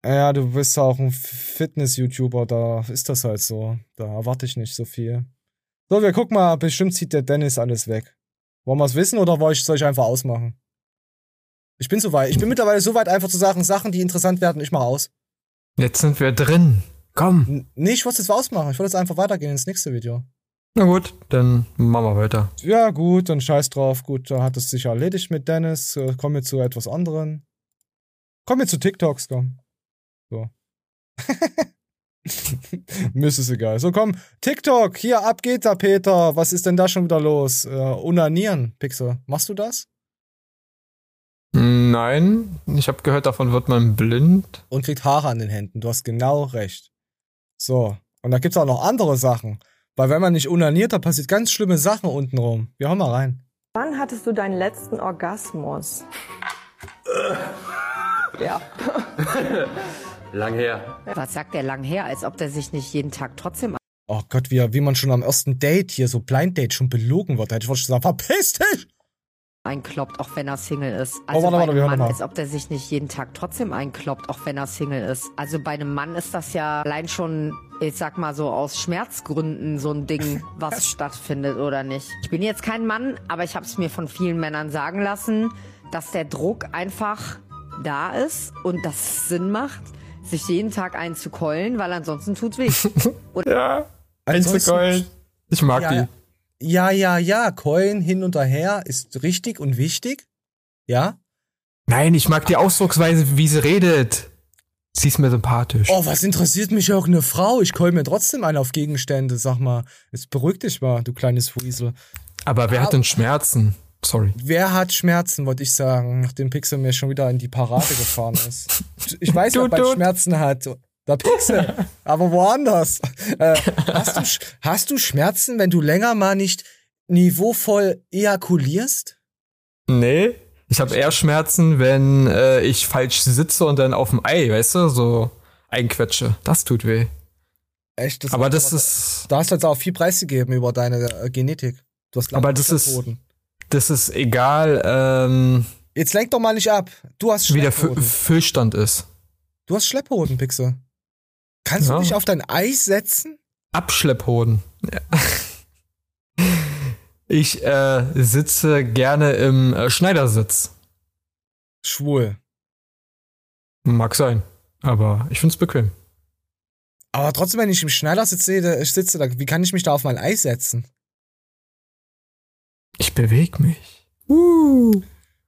Ja, du bist auch ein Fitness-YouTuber, da ist das halt so. Da erwarte ich nicht so viel. So, wir gucken mal, bestimmt zieht der Dennis alles weg. Wollen wir es wissen oder soll ich einfach ausmachen? Ich bin so weit. Ich bin mittlerweile so weit, einfach zu sagen, Sachen, die interessant werden, ich mach aus. Jetzt sind wir drin. Komm. N nee, ich wollte es jetzt ausmachen. Ich wollte jetzt einfach weitergehen ins nächste Video. Na gut, dann machen wir weiter. Ja, gut, dann scheiß drauf. Gut, da hat es sich erledigt mit Dennis. Äh, kommen wir zu etwas anderem. Kommen wir zu TikToks, komm. So. Mir ist es egal. So, komm. TikTok, hier, ab geht da, Peter. Was ist denn da schon wieder los? Äh, unanieren, Pixel. Machst du das? Nein, ich habe gehört, davon wird man blind. Und kriegt Haare an den Händen. Du hast genau recht. So. Und da gibt's auch noch andere Sachen. Weil wenn man nicht unaniert, da passiert ganz schlimme Sachen untenrum. Wir hauen mal rein. Wann hattest du deinen letzten Orgasmus? ja. lang her. Was sagt der lang her, als ob der sich nicht jeden Tag trotzdem. Oh Gott, wie, wie man schon am ersten Date hier, so Blind Date, schon belogen wird. Da hätte ich schon gesagt, verpiss dich! einkloppt, auch wenn er Single ist. Oh, Also warte, bei warte, wir einem hören Mann, mal. als ob der sich nicht jeden Tag trotzdem einkloppt, auch wenn er Single ist. Also bei einem Mann ist das ja allein schon, ich sag mal so, aus Schmerzgründen so ein Ding, was stattfindet oder nicht. Ich bin jetzt kein Mann, aber ich habe es mir von vielen Männern sagen lassen, dass der Druck einfach da ist und dass es Sinn macht, sich jeden Tag einzukeulen, weil ansonsten tut's weh. Oder ja. Einzukeulen. Ich mag ja, die. Ja, ja, ja. Keulen hin und her ist richtig und wichtig. Ja? Nein, ich mag die Ausdrucksweise, wie sie redet. Sie ist mir sympathisch. Oh, was interessiert mich auch eine Frau? Ich keul mir trotzdem ein auf Gegenstände. Sag mal, jetzt beruhig dich mal, du kleines Wiesel. Aber wer hat denn Schmerzen? Sorry. Wer hat Schmerzen, wollte ich sagen, nachdem Pixel mir schon wieder in die Parade gefahren ist. Ich weiß, wer tut. Schmerzen hat. Der Pixel. aber woanders. Äh, hast, du, hast du Schmerzen, wenn du länger mal nicht niveauvoll ejakulierst? Nee. Ich habe eher Schmerzen, wenn äh, ich falsch sitze und dann auf dem Ei, weißt du, so einquetsche. Das tut weh. Echt? Das Aber das ist- Da hast du jetzt auch viel preisgegeben über deine äh, Genetik. Du hast Aber das ist, Schlepphoden. Das ist egal, ähm, Jetzt lenk doch mal nicht ab. Du hast wie der Schlepphoden. Füllstand ist. Du hast Schlepphoden, Pixel. Kannst Ja. du dich auf dein Eis setzen? Abschlepphoden. Ja. Ich äh, sitze gerne im äh, Schneidersitz. Schwul. Mag sein. Aber ich find's bequem. Aber trotzdem, wenn ich im Schneidersitz sitze, ich sitze da, wie kann ich mich da auf mein Eis setzen? Ich bewege mich.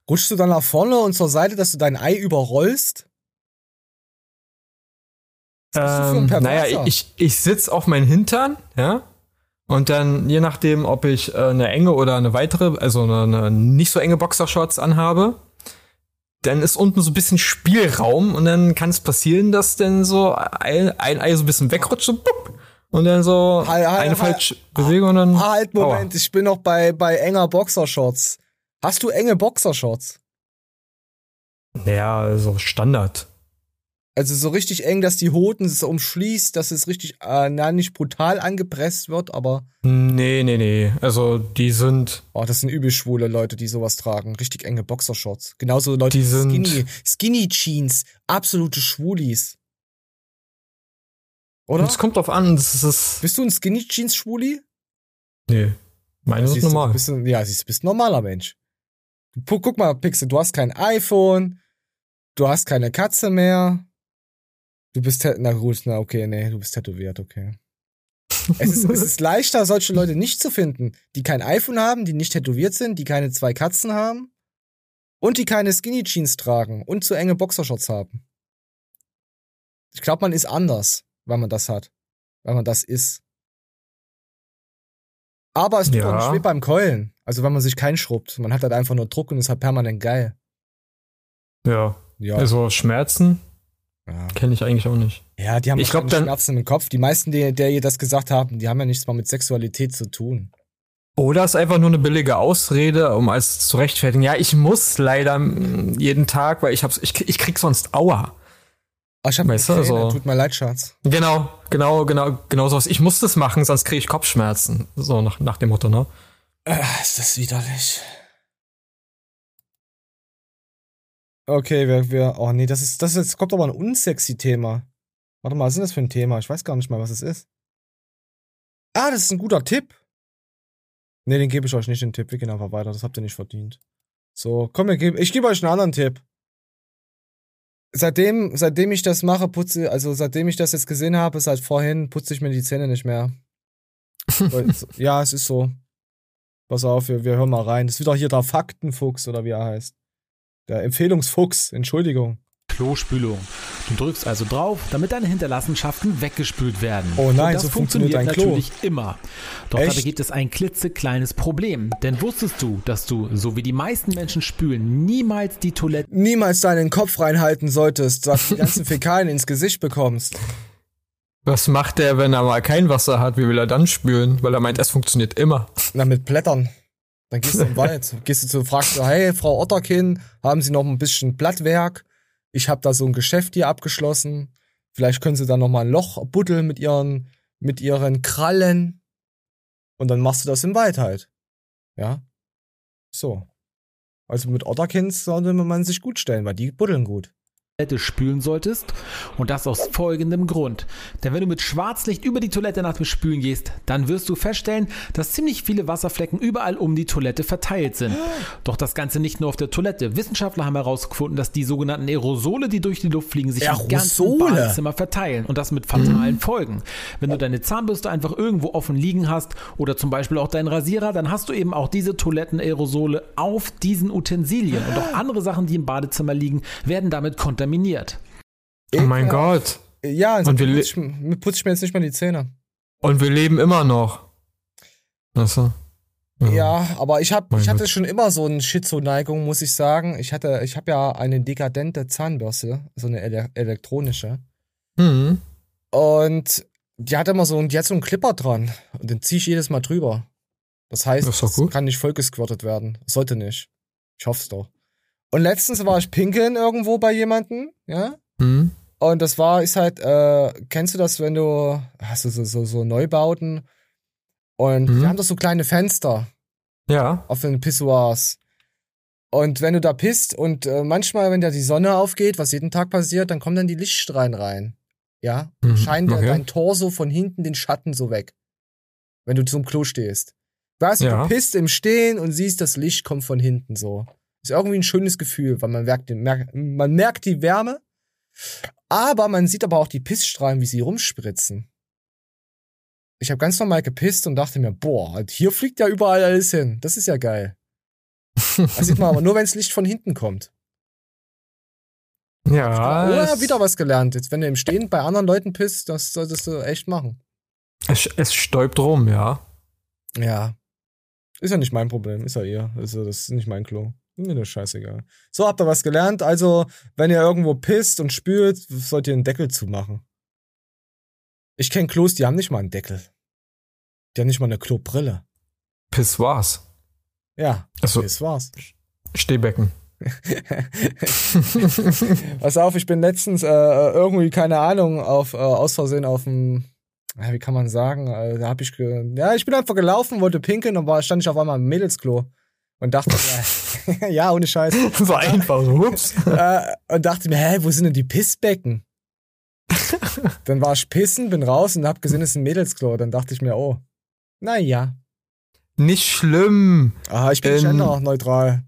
Rutschst du dann nach vorne und zur Seite, dass du dein Ei überrollst? Was bist du für ein Ähm, naja, ich, ich sitz auf meinen Hintern, ja. Und dann, je nachdem, ob ich äh, eine enge oder eine weitere, also eine, eine nicht so enge Boxershorts anhabe, dann ist unten so ein bisschen Spielraum und dann kann es passieren, dass dann so ein, ein Ei so ein bisschen wegrutscht so, bupp, und dann so Halt, halt, eine halt. falsche Bewegung und dann. Halt, Aua. Moment, ich bin noch bei, bei enger Boxershorts. Hast du enge Boxershorts? Ja, also Standard. Also so richtig eng, dass die Hoden es umschließt, dass es richtig, äh, na, nicht brutal angepresst wird, aber. Nee, nee, nee. Also die sind. Oh, das sind übel schwule Leute, die sowas tragen. Richtig enge Boxershorts. Genauso Leute, Die sind- Skinny, Skinny Jeans. Absolute Schwulis. Oder? Es kommt drauf an, das ist. Bist du ein Skinny Jeans Schwuli? Nee. Meine du, normal. Bist du, ja, siehst du, bist ein normaler Mensch. Du, guck mal, Pixel, du hast kein iPhone. Du hast keine Katze mehr. Du bist, na gut, na okay, nee, du bist tätowiert, okay. Es ist, es ist leichter, solche Leute nicht zu finden, die kein iPhone haben, die nicht tätowiert sind, die keine zwei Katzen haben und die keine Skinny Jeans tragen und zu enge Boxershorts haben. Ich glaube, man ist anders, wenn man das hat. Wenn man das ist. Aber es tut Ja. auch nicht weh beim Keulen. Also wenn man sich keinen schrubbt. Man hat halt einfach nur Druck und ist halt permanent geil. Ja. Ja. Also Schmerzen Ja. kenne ich eigentlich auch nicht. Ja, die haben Ich glaub, dann- Schmerzen im Kopf. Die meisten, die, der ihr das gesagt haben, die haben ja nichts mal mit Sexualität zu tun. Oder ist einfach nur eine billige Ausrede, um als zu rechtfertigen. Ja, ich muss leider jeden Tag, weil ich hab's, ich, ich krieg sonst Aua. Ah, ich hab Weißt du, so- tut mir leid, Schatz. Genau, genau, genau, genau sowas. Ich muss das machen, sonst kriege ich Kopfschmerzen. So nach, nach dem Motto, ne? Ah, ist das widerlich. Okay, wir, wir, oh nee, das ist, das ist, jetzt kommt aber ein unsexy Thema. Warte mal, was ist denn das für ein Thema? Ich weiß gar nicht mal, was es ist. Ah, das ist ein guter Tipp. Nee, den gebe ich euch nicht den Tipp. Wir gehen einfach weiter. Das habt ihr nicht verdient. So, komm, ich gebe ich geb euch einen anderen Tipp. Seitdem, seitdem ich das mache, putze, also seitdem ich das jetzt gesehen habe, seit vorhin, putze ich mir die Zähne nicht mehr. ja, es ist so. Pass auf, wir, wir hören mal rein. Das ist wieder hier der Faktenfuchs oder wie er heißt. Der Empfehlungsfuchs, Entschuldigung. Klospülung. Du drückst also drauf, damit deine Hinterlassenschaften weggespült werden. Oh nein, Und das so funktioniert ein Klo. natürlich immer. Doch Echt? dabei gibt es ein klitzekleines Problem. Denn wusstest du, dass du, so wie die meisten Menschen spülen, niemals die Toilette Niemals deinen Kopf reinhalten solltest, dass du die ganzen Fäkalien ins Gesicht bekommst. Was macht der, wenn er mal kein Wasser hat? Wie will er dann spülen? Weil er meint, es funktioniert immer. Na, mit Blättern. Dann gehst du im Wald, gehst du zu, fragst du, hey, Frau Otterkin, haben Sie noch ein bisschen Blattwerk? Ich habe da so ein Geschäft hier abgeschlossen. Vielleicht können Sie da noch mal ein Loch buddeln mit Ihren, mit Ihren Krallen. Und dann machst du das Wald halt. Ja? So. Also mit Otterkins sollte man sich gut stellen, weil die buddeln gut. Spülen solltest. Und das aus folgendem Grund. Denn wenn du mit Schwarzlicht über die Toilette nach dem Spülen gehst, dann wirst du feststellen, dass ziemlich viele Wasserflecken überall um die Toilette verteilt sind. Doch das Ganze nicht nur auf der Toilette. Wissenschaftler haben herausgefunden, dass die sogenannten Aerosole, die durch die Luft fliegen, sich im ganzen Aerosole? Badezimmer verteilen. Und das mit fatalen Folgen. Wenn du deine Zahnbürste einfach irgendwo offen liegen hast oder zum Beispiel auch deinen Rasierer, dann hast du eben auch diese Toilettenaerosole auf diesen Utensilien. Und auch andere Sachen, die im Badezimmer liegen, werden damit kontaminiert. Oh mein Gott. Ja, also Und wir putze ich, putz ich mir jetzt nicht mehr die Zähne. Und wir leben immer noch. Weißt du? Ja, aber ich hab, Mein ich hatte Gott. schon immer so eine Schizo-Neigung, muss ich sagen. Ich hatte, ich habe ja eine dekadente Zahnbürste, so eine ele elektronische. Mhm. Und die hat immer so, die hat so einen Clipper dran. Und den ziehe ich jedes Mal drüber. Das heißt, Das kann nicht vollgesquirtet werden. Sollte nicht. Ich hoffe es doch. Und letztens war ich pinkeln irgendwo bei jemandem, ja. Mhm. Und das war, ist halt, äh, kennst du das, wenn du, hast du so, so, so Neubauten und Mhm. die haben doch so kleine Fenster Ja. auf den Pissoirs. Und wenn du da pisst und äh, manchmal, wenn da die Sonne aufgeht, was jeden Tag passiert, dann kommen dann die Lichtstrahlen rein. Ja, Mhm, scheint okay. dein Torso von hinten den Schatten so weg. Wenn du zum Klo stehst. Weißt du, Ja. du pisst im Stehen und siehst, das Licht kommt von hinten so. Ist irgendwie ein schönes Gefühl, weil man merkt, den, merkt, man merkt die Wärme, aber man sieht aber auch die Pissstrahlen, wie sie rumspritzen. Ich habe ganz normal gepisst und dachte mir, boah, halt, hier fliegt ja überall alles hin. Das ist ja geil. Das sieht man aber nur, wenn das Licht von hinten kommt. Ja. Oder wieder was gelernt. Jetzt, wenn du im Stehen bei anderen Leuten pisst, das solltest du echt machen. es, es stäubt rum, ja. Ja. Ist ja nicht mein Problem, ist ja ihr. Also, das ist nicht mein Klo. Mir das scheißegal. So, habt ihr was gelernt? Also, wenn ihr irgendwo pisst und spült, sollt ihr einen Deckel zumachen. Ich kenne Klos, die haben nicht mal einen Deckel. Die haben nicht mal eine Klobrille. Piss war's. Ja, Also- das war's. Stehbecken. Pass auf, ich bin letztens äh, irgendwie, keine Ahnung, auf, äh, aus Versehen auf dem, ja, wie kann man sagen, äh, da hab ich, ja, ich bin einfach gelaufen, wollte pinkeln und war, stand ich auf einmal im Mädelsklo und dachte mir, ja, ohne Scheiß. So einfach, so, ups. äh, und dachte mir, hä, wo sind denn die Pissbecken? Dann war ich pissen, bin raus und hab gesehen, es ist ein Mädelsklo. Dann dachte ich mir, oh, naja. Nicht schlimm. Ah, ich bin Ähm, genderneutral.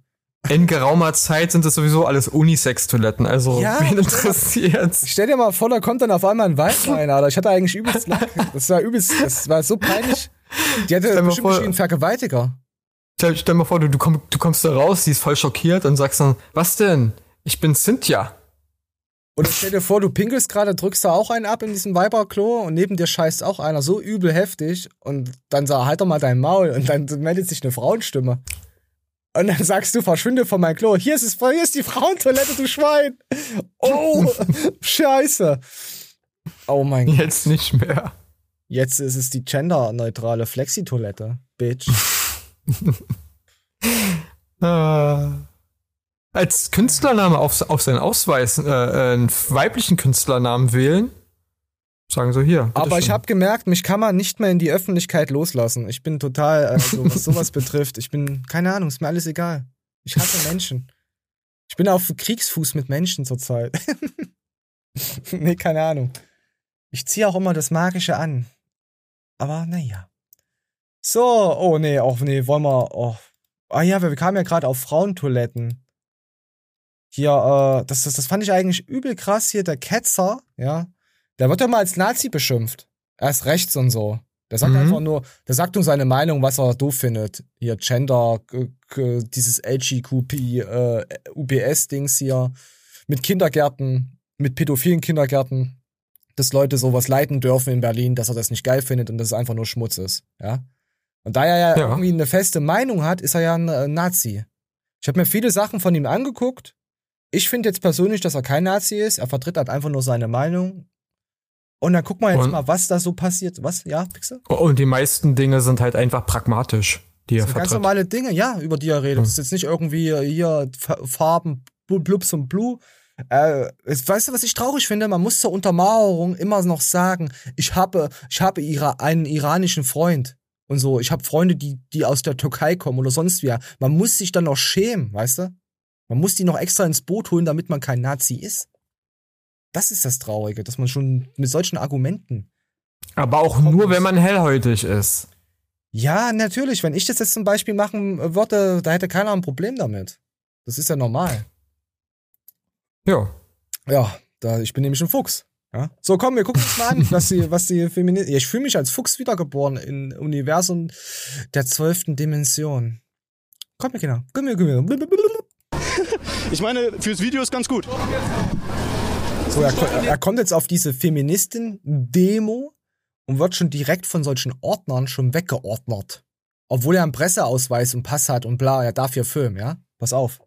In geraumer Zeit sind das sowieso alles Unisex-Toiletten. Also, Ja, wen interessiert's? Stell dir mal vor, da kommt dann auf einmal ein Wald rein, Alter. Ich hatte eigentlich übelst Lack. Das war übelst, das war so peinlich. Die hatte bestimmt vor- geschrien Vergewaltiger. Stell, stell mal vor, du, du, komm, du kommst da raus, sie ist voll schockiert und sagst dann, was denn? Ich bin Cynthia. Und stell dir vor, du pinkelst gerade, drückst da auch einen ab in diesem Weiberklo und neben dir scheißt auch einer so übel heftig und dann sag, halt doch mal dein Maul und dann meldet sich eine Frauenstimme. Und dann sagst du, verschwinde von meinem Klo. Hier ist es, hier ist die Frauentoilette, du Schwein. Oh, scheiße. Oh mein Gott. Jetzt nicht mehr. Jetzt ist es die genderneutrale Flexitoilette, Bitch. Äh, als Künstlername auf, auf seinen Ausweis äh, äh, einen weiblichen Künstlernamen wählen, sagen so hier. Aber ich habe gemerkt, mich kann man nicht mehr in die Öffentlichkeit loslassen. Ich bin total, also was sowas betrifft, ich bin, keine Ahnung, ist mir alles egal. Ich hasse Menschen. Ich bin auf Kriegsfuß mit Menschen zurzeit. nee, keine Ahnung. Ich ziehe auch immer das Magische an. Aber naja. So, oh nee, auch nee, wollen wir. Oh. Ah ja, wir kamen ja gerade auf Frauentoiletten. Hier, äh, das, das, das fand ich eigentlich übel krass hier, der Ketzer, ja. Der wird ja mal als Nazi beschimpft. Er ist rechts und so. Der sagt Mhm. einfach nur, der sagt nur seine Meinung, was er doof findet. Hier, Gender, g- dieses LGQP, äh, UBS-Dings hier, mit Kindergärten, mit pädophilen Kindergärten, dass Leute sowas leiten dürfen in Berlin, dass er das nicht geil findet und dass es einfach nur Schmutz ist, ja. Und da er ja, Ja. irgendwie eine feste Meinung hat, ist er ja ein äh, Nazi. Ich habe mir viele Sachen von ihm angeguckt. Ich finde jetzt persönlich, dass er kein Nazi ist. Er vertritt halt einfach nur seine Meinung. Und dann guck mal jetzt Und- mal, was da so passiert. Was? Ja, Pixel? Und die meisten Dinge sind halt einfach pragmatisch, die er Das ganz vertritt. normale Dinge, ja, über die er redet. Hm. Das ist jetzt nicht irgendwie hier F- Farben, Bl- Blubs und Blue. Äh, weißt du, was ich traurig finde? Man muss zur Untermauerung immer noch sagen, ich habe, ich habe Ira einen iranischen Freund und so. Ich habe Freunde, die, die aus der Türkei kommen oder sonst wie. Man muss sich dann noch schämen, weißt du? Man muss die noch extra ins Boot holen, damit man kein Nazi ist. Das ist das Traurige, dass man schon mit solchen Argumenten. Aber auch nur, wenn man hellhäutig ist. Ja, natürlich. Wenn ich das jetzt zum Beispiel machen würde, da hätte keiner ein Problem damit. Das ist ja normal. Ja. Ja, da, ich bin nämlich ein Fuchs. Ja? So, komm, wir gucken uns mal an, was die, was die Feministen. Ja, ich fühle mich als Fuchs wiedergeboren im Universum der zwölften Dimension. Komm mir, Kinder. Komm mir, komm mir. Ich meine, fürs Video ist ganz gut. So, er, er kommt jetzt auf diese Feministin-Demo und wird schon direkt von solchen Ordnern schon weggeordnet. Obwohl er einen Presseausweis und Pass hat und bla, er darf hier filmen, ja? Pass auf.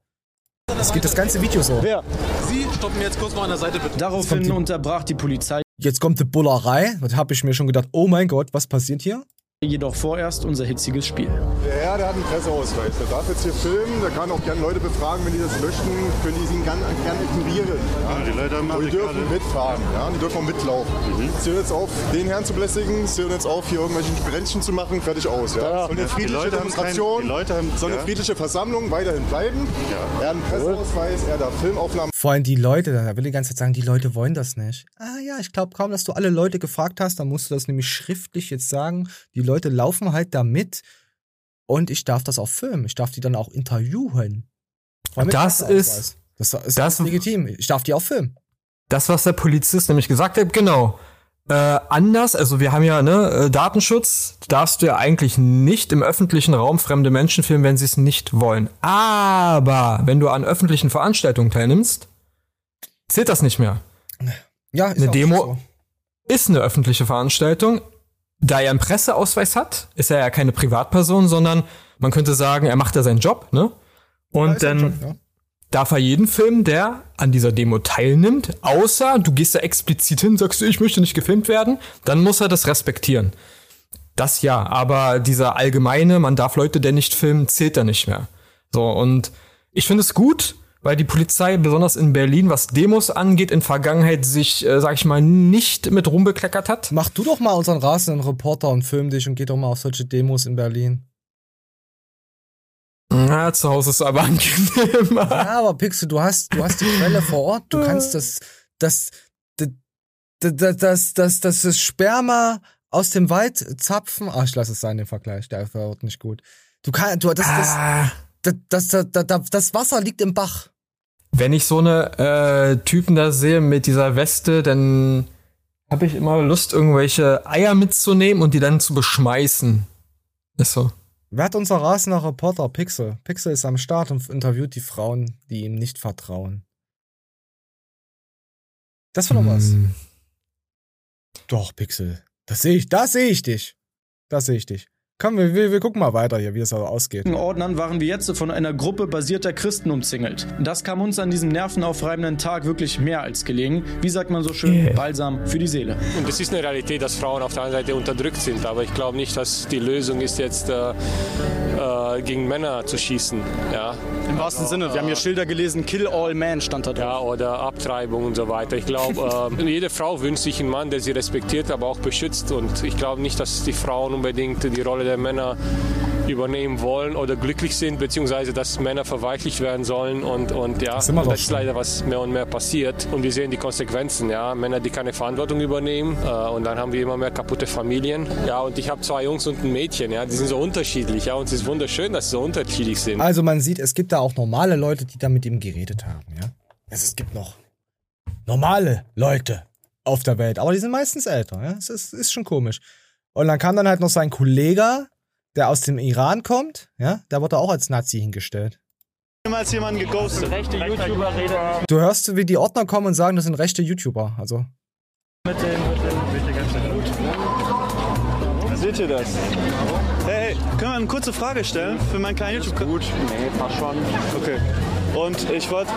Es geht das ganze Video so. Wer? Sie stoppen jetzt kurz mal an der Seite bitte. Daraufhin die- unterbrach die Polizei Jetzt kommt die Bullerei. Da habe ich mir schon gedacht, oh mein Gott, was passiert hier? Jedoch vorerst unser hitziges Spiel. Der Herr, der hat einen Presseausweis. Der darf jetzt hier filmen. Der kann auch gerne Leute befragen. Wenn die das möchten, können die ihn gerne gern ignorieren. Ja? die Leute haben Und die dürfen alle- mitfahren. Ja? Die dürfen auch mitlaufen. Sie hören jetzt auf, den Herrn zu belästigen. Sie hören jetzt auf, hier irgendwelche Brändchen zu machen. Fertig aus. Ja? Ja, Soll eine die friedliche Demonstration, kein- die Leute haben- soll eine ja. friedliche Versammlung weiterhin bleiben. Er hat einen Presseausweis, er darf Filmaufnahmen Vor allem die Leute, da will die ganze Zeit sagen, die Leute wollen das nicht. Ah ja, ich glaube kaum, dass du alle Leute gefragt hast, dann musst du das nämlich schriftlich jetzt sagen. Die Leute laufen halt da mit und ich darf das auch filmen. Ich darf die dann auch interviewen. Das ist- Das ist das- das legitim. Ich darf die auch filmen. Das, was der Polizist nämlich gesagt hat, genau. Äh, anders, also wir haben ja ne, äh, Datenschutz, darfst du ja eigentlich nicht im öffentlichen Raum fremde Menschen filmen, wenn sie es nicht wollen. Aber wenn du an öffentlichen Veranstaltungen teilnimmst, zählt das nicht mehr. Ja, ist Eine Demo so. ist eine öffentliche Veranstaltung. Da er einen Presseausweis hat, ist er ja keine Privatperson, sondern man könnte sagen, er macht ja seinen Job, ne? Und sein dann Job, ja. darf er jeden filmen, der an dieser Demo teilnimmt, außer du gehst da explizit hin, sagst du, ich möchte nicht gefilmt werden, dann muss er das respektieren. Das ja, aber dieser allgemeine, man darf Leute denn nicht filmen, zählt da nicht mehr. So, und ich finde es gut, weil die Polizei, besonders in Berlin, was Demos angeht, in Vergangenheit sich, äh, sag ich mal, nicht mit rumbekleckert hat. Mach du doch mal unseren rasenden Reporter und film dich und geh doch mal auf solche Demos in Berlin. Na, zu Hause ist aber angenehm. Ja, aber Pixel, du hast, du hast die Quelle vor Ort. Du kannst das, das, das, das, das, das, das, Sperma aus dem Wald zapfen. Ach, ich lasse es sein, den Vergleich. Der wird nicht gut. Du kannst, du, das, Ah. das, das, das, das, das, das Wasser liegt im Bach. Wenn ich so eine äh, Typen da sehe mit dieser Weste, dann habe ich immer Lust, irgendwelche Eier mitzunehmen und die dann zu beschmeißen. Ist so. Wer hat unser rasender Reporter? Pixel. Pixel ist am Start und interviewt die Frauen, die ihm nicht vertrauen. Das war doch was. Hm. Doch, Pixel. Das sehe ich, da sehe ich dich. Da sehe ich dich. Komm, wir, wir, wir gucken mal weiter hier, wie es aber ausgeht. Ordnern waren wir jetzt von einer Gruppe basierter Christen umzingelt. Das kam uns an diesem nervenaufreibenden Tag wirklich mehr als gelegen. Wie sagt man so schön, Yeah. Balsam für die Seele. Und es ist eine Realität, dass Frauen auf der einen Seite unterdrückt sind, aber ich glaube nicht, dass die Lösung ist, jetzt äh, äh, gegen Männer zu schießen. Ja. Im wahrsten Sinne, wir haben hier Schilder gelesen, Kill All Men stand da drauf. Ja, oder Abtreibung und so weiter. Ich glaube, äh, jede Frau wünscht sich einen Mann, der sie respektiert, aber auch beschützt. Und ich glaube nicht, dass die Frauen unbedingt die Rolle der Männer übernehmen wollen oder glücklich sind, beziehungsweise dass Männer verweichlicht werden sollen und, und ja, Das das ist leider was mehr und mehr passiert und wir sehen die Konsequenzen, ja, Männer, die keine Verantwortung übernehmen äh, und dann haben wir immer mehr kaputte Familien, ja, und ich habe zwei Jungs und ein Mädchen, ja, die sind so unterschiedlich, ja, und es ist wunderschön, dass sie so unterschiedlich sind. Also man sieht, es gibt da auch normale Leute, die da mit ihm geredet haben, ja. Es, es gibt noch normale Leute auf der Welt, aber die sind meistens älter, ja. Es ist, ist schon komisch. Und dann kam dann halt noch sein Kollege, der aus dem Iran kommt, ja, der wurde auch als Nazi hingestellt. Niemals jemanden geghostet. Rechte YouTuber reden. Du hörst, wie die Ordner kommen und sagen, das sind rechte YouTuber, also. Mit den, mit den, mit den ganzen Gut. Seht ihr das? Hey, hey, können wir eine kurze Frage stellen für meinen kleinen YouTube? Gut, nee, passt schon. Okay. Und ich wollte.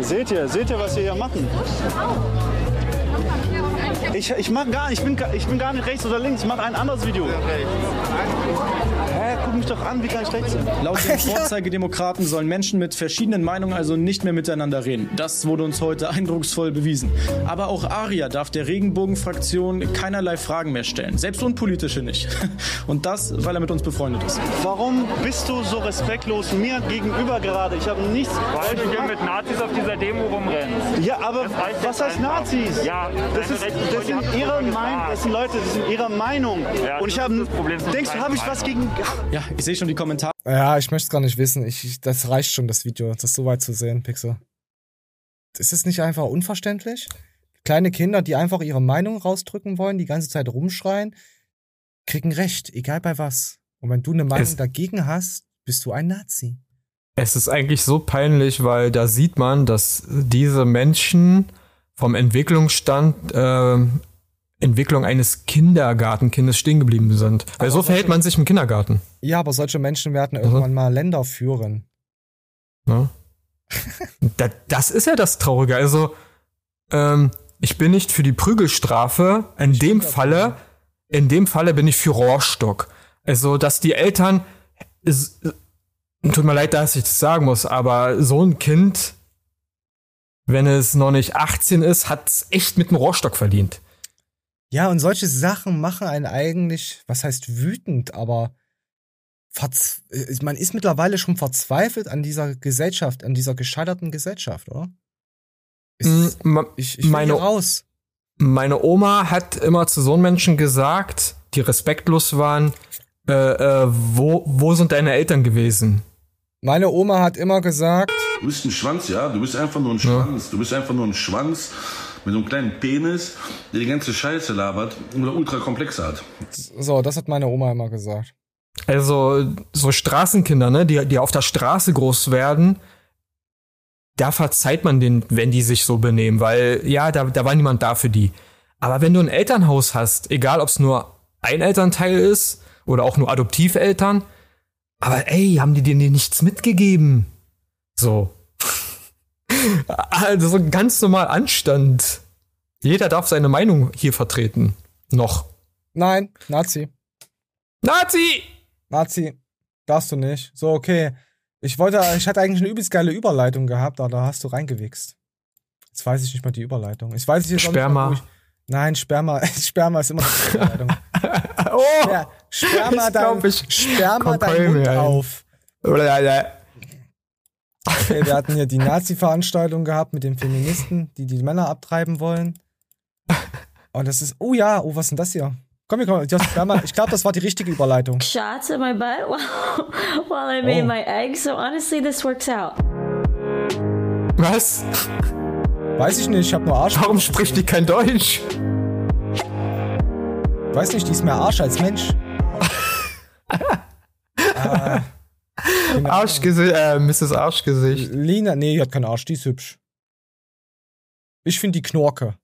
Seht ihr, seht ihr, was wir hier machen? Ich, ich mach gar ich bin, gar- ich bin gar nicht rechts oder links, ich mache ein anderes Video. Hä, guck mich doch an, wie kann ich rechts sein? Laut den Vorzeigedemokraten sollen Menschen mit verschiedenen Meinungen also nicht mehr miteinander reden. Das wurde uns heute eindrucksvoll bewiesen. Aber auch Aria darf der Regenbogenfraktion keinerlei Fragen mehr stellen. Selbst unpolitische nicht. Und das, weil er mit uns befreundet ist. Warum bist du so respektlos mir gegenüber gerade? Ich habe nichts. Weil du hier mit Nazis auf dieser Demo rumrennst. Ja, aber was heißt einfach. Nazis? Ja, das, ist, das sind ihre Meinung. Das sind Leute, das sind ihre Meinung. Ja, Und ich habe. Denkst du, habe ich was gegen. Ja, ich sehe schon die Kommentare. Ja, ich möchte es gar nicht wissen. Ich, ich, das reicht schon, das Video, das so weit zu sehen, Pixel. Ist es nicht einfach unverständlich? Kleine Kinder, die einfach ihre Meinung rausdrücken wollen, die ganze Zeit rumschreien, kriegen Recht, egal bei was. Und wenn du eine Meinung Es- dagegen hast, bist du ein Nazi. Es ist eigentlich so peinlich, weil da sieht man, dass diese Menschen vom Entwicklungsstand äh, Entwicklung eines Kindergartenkindes stehen geblieben sind. Weil so verhält man sich im Kindergarten. Ja, aber solche Menschen werden irgendwann mal Länder führen. Ne? da, das ist ja das Traurige. Also, ähm, ich bin nicht für die Prügelstrafe. In dem Falle, in dem Falle bin ich für Rohrstock. Also, dass die Eltern, es, tut mir leid, dass ich das sagen muss, aber so ein Kind, wenn es noch nicht 18 ist, hat es echt mit einem Rohrstock verdient. Ja, und solche Sachen machen einen eigentlich, was heißt wütend, aber äh, man ist mittlerweile schon verzweifelt an dieser Gesellschaft, an dieser gescheiterten Gesellschaft, oder? Ich ich meine, raus. meine Oma hat immer zu so Menschen gesagt, die respektlos waren, äh, äh, wo, wo sind deine Eltern gewesen? Meine Oma hat immer gesagt, Du bist ein Schwanz, ja. Du bist einfach nur ein Schwanz. Du bist einfach nur ein Schwanz mit so einem kleinen Penis, der die ganze Scheiße labert oder ultra komplexe hat. so, das hat meine Oma immer gesagt. Also so Straßenkinder, ne, die, die auf der Straße groß werden, da verzeiht man denen, wenn die sich so benehmen, weil ja, da, da war niemand da für die. Aber wenn du ein Elternhaus hast, egal ob es nur ein Elternteil ist oder auch nur Adoptiveltern, aber ey, haben die dir nichts mitgegeben? So. Also so ganz normal Anstand. Jeder darf seine Meinung hier vertreten. Noch. Nein, Nazi. Nazi! Nazi. Darfst du nicht. So, okay. Ich wollte, ich hatte eigentlich eine übelst geile Überleitung gehabt, aber da hast du reingewichst. Jetzt weiß ich nicht mal die Überleitung. Ich weiß auch Sperma. Nicht mal, ich, nein, Sperma. Sperma ist immer die Überleitung. oh! Ja, Sperma Ich glaub, dein, ich Sperma komm dein Mund mehr ein. auf. Oder ja, Okay, wir hatten hier die Nazi-Veranstaltung gehabt mit den Feministen, die die Männer abtreiben wollen. Und das ist, oh ja, oh, was ist denn das hier? Komm, wir kommen, das Sperma, ich glaube, das war die richtige Überleitung. shots in my butt while, while I made Oh. my eggs. So honestly, this works out. Was? Weiß ich nicht, ich habe nur Arsch. Warum spricht die kein Deutsch? Weiß nicht, die ist mehr Arsch als Mensch. Äh, Arschgesicht, äh, Mrs. Arschgesicht. Lina, nee, die hat keinen Arsch, die ist hübsch. Ich finde die Knorke.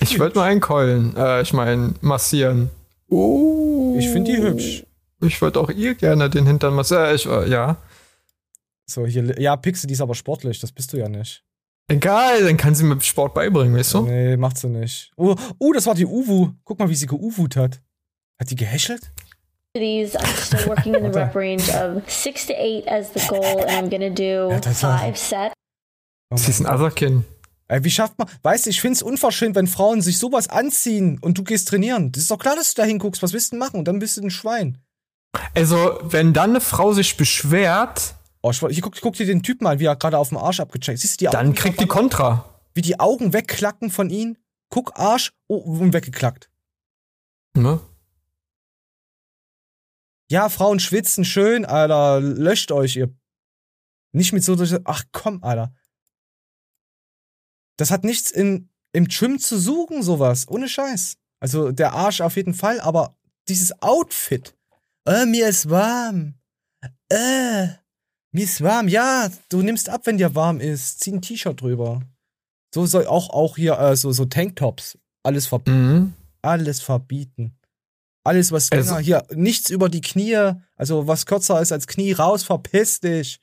Ich wollte nur einkeulen. Äh, ich meine, massieren. Oh. Ich finde die hübsch. Ich würde auch ihr gerne den Hintern massieren. Äh, ich, äh, ja. So, hier, ja, Pixel, die ist aber sportlich, das bist du ja nicht. Egal, dann kann sie mir Sport beibringen, weißt du? Nee, macht sie nicht. Oh, oh, das war die Uwu. Guck mal, wie sie geuwut hat. Hat die gehäschelt? These, I'm still working in the rep range of six to eight as the goal, and I'm gonna do five sets. Sie ist ein Otherkin. Ey, wie schafft man, weißt du, ich find's unverschämt, wenn Frauen sich sowas anziehen und du gehst trainieren. Das ist doch klar, dass du da hinguckst. Was willst du denn machen? Und dann bist du ein Schwein. Also, wenn dann eine Frau sich beschwert, Oh, ich, ich guck, guck dir den Typen an, wie er gerade auf dem Arsch abgecheckt. Siehst du die dann kriegt die Kontra. wie die Augen wegklacken von ihm? Guck, Arsch, oh, und weggeklackt. Ne? Ja, Frauen schwitzen schön, Alter. Löscht euch, ihr. Nicht mit so. Ach komm, Alter. Das hat nichts in, im Gym zu suchen, sowas. Ohne Scheiß. Also der Arsch auf jeden Fall, aber dieses Outfit. Äh, mir ist warm. Äh, mir ist warm. Ja, du nimmst ab, wenn dir warm ist. Zieh ein T-Shirt drüber. So soll auch, auch hier, äh, so, so Tanktops. Alles verbieten. Mhm. Alles verbieten. Alles, was länger, Also- hier, nichts über die Knie, also was kürzer ist als Knie, raus, verpiss dich.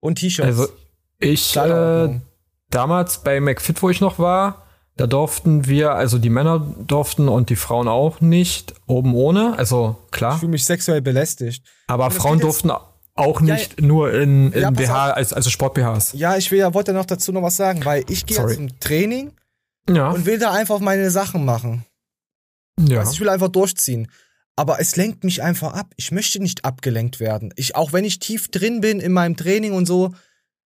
Und T-Shirts. Also, ich, äh, damals bei McFit, wo ich noch war, da durften wir, also die Männer durften und die Frauen auch nicht, oben ohne, also klar. Ich fühle mich sexuell belästigt. Aber Frauen durften auch Ja, nicht nur in, in Ja, BH, auf. als, also Sport-BHs. Ja, ich will ja, wollte noch dazu noch was sagen, weil ich gehe zum Training Ja. und will da einfach meine Sachen machen. Ja. Also ich will einfach durchziehen. Aber es lenkt mich einfach ab. Ich möchte nicht abgelenkt werden. Ich, auch wenn ich tief drin bin in meinem Training und so,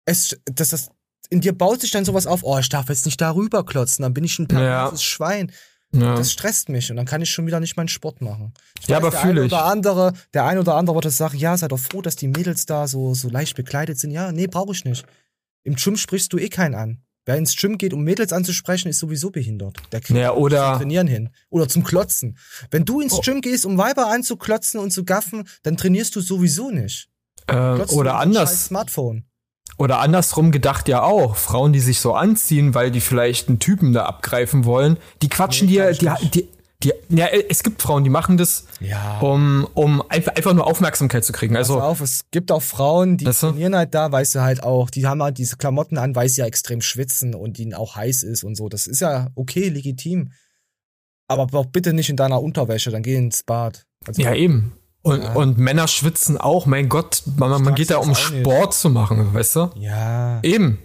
es, das, das, in dir baut sich dann sowas auf, oh, ich darf jetzt nicht darüber klotzen, dann bin ich ein perverses Schwein. Ja. Das stresst mich und dann kann ich schon wieder nicht meinen Sport machen. Ich Ja, aber der fühl eine ich. Oder andere, der ein oder andere wird sagen, ja, sei doch froh, dass die Mädels da so, so leicht bekleidet sind. Ja, nee, brauche ich nicht. Im Gym sprichst du eh keinen an. Wer ins Gym geht, um Mädels anzusprechen, ist sowieso behindert. Der kriegt Ja, nicht oder- zum Trainieren hin. Oder zum Klotzen. Wenn du Oh. ins Gym gehst, um Weiber anzuklotzen und zu gaffen, dann trainierst du sowieso nicht. Äh, du oder anders. Smartphone. Oder andersrum gedacht ja auch. Frauen, die sich so anziehen, weil die vielleicht einen Typen da abgreifen wollen, die quatschen dir, die, die, die, ja, es gibt Frauen, die machen das, Ja. um, um einfach, einfach nur Aufmerksamkeit zu kriegen. Also Also, auf, es gibt auch Frauen, die Weißt du? trainieren halt da, weißt du halt auch, die haben halt diese Klamotten an, weil sie ja extrem schwitzen und ihnen auch heiß ist und so. Das ist ja okay, legitim. Aber auch bitte nicht in deiner Unterwäsche, dann geh ins Bad. Also, ja, eben. Und, Ja. und Männer schwitzen auch, mein Gott, man, man geht da um auch nicht. Sport zu machen, weißt du? Ja. Eben.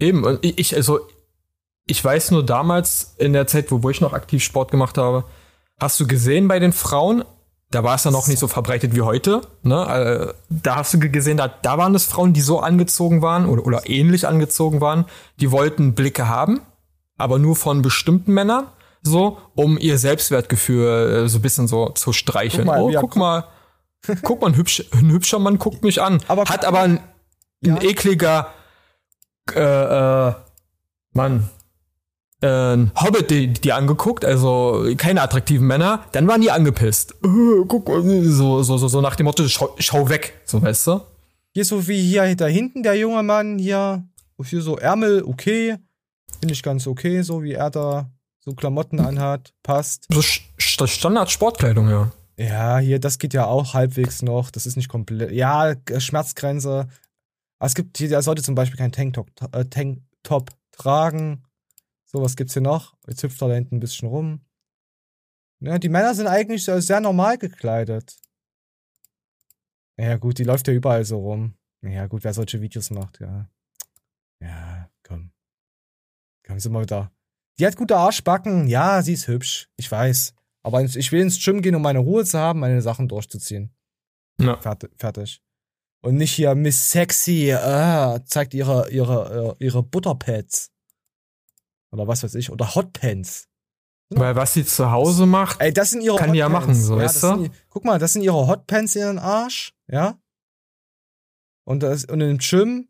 Eben. Und ich- also, ich weiß nur damals, in der Zeit, wo wo ich noch aktiv Sport gemacht habe, hast du gesehen bei den Frauen, da war es ja noch nicht so verbreitet wie heute, ne? Äh, Da hast du ge- gesehen, da, da waren es Frauen, die so angezogen waren oder, oder ähnlich angezogen waren, die wollten Blicke haben, aber nur von bestimmten Männern, so, um ihr Selbstwertgefühl äh, so ein bisschen so zu streicheln. Guck mal, oh, ja, guck mal, guck mal, ein, hübsch, ein hübscher Mann guckt mich an. Hat aber ein, ein ekliger äh, äh, Mann, äh, Hobbit die, die angeguckt, also keine attraktiven Männer, dann waren die angepisst. Äh, guck mal, so, so, so, so nach dem Motto, schau, schau weg, so weißt du? Hier so wie hier da hinten der junge Mann hier. Hier so Ärmel, okay. Finde ich ganz okay, so wie er da so Klamotten anhat. Passt. So Sch- Sch- Standard-Sportkleidung, ja. Ja, hier, das geht ja auch halbwegs noch. Das ist nicht komplett. Ja, Schmerzgrenze. Es gibt hier, der sollte zum Beispiel kein Tanktop, äh, Tanktop tragen. So, was gibt's hier noch? Jetzt hüpft er da hinten ein bisschen rum. Ja, die Männer sind eigentlich sehr, sehr normal gekleidet. Ja, gut, die läuft ja überall so rum. Ja, gut, wer solche Videos macht, ja. Ja, komm. Komm, sind wir wieder. Die hat gute Arschbacken. Ja, sie ist hübsch. Ich weiß. Aber ich will ins Gym gehen, um meine Ruhe zu haben, meine Sachen durchzuziehen. Ja. Fertig. fertig. Und nicht hier Miss Sexy, äh, zeigt ihre, ihre, äh, ihre Butterpads. Oder was weiß ich. Oder Hotpants. Weil was sie zu Hause macht, Ey, das sind ihre kann die ja machen, so, das weißt du? sind Guck mal, das sind ihre Hotpants in den Arsch, ja? Und, das, und im Gym.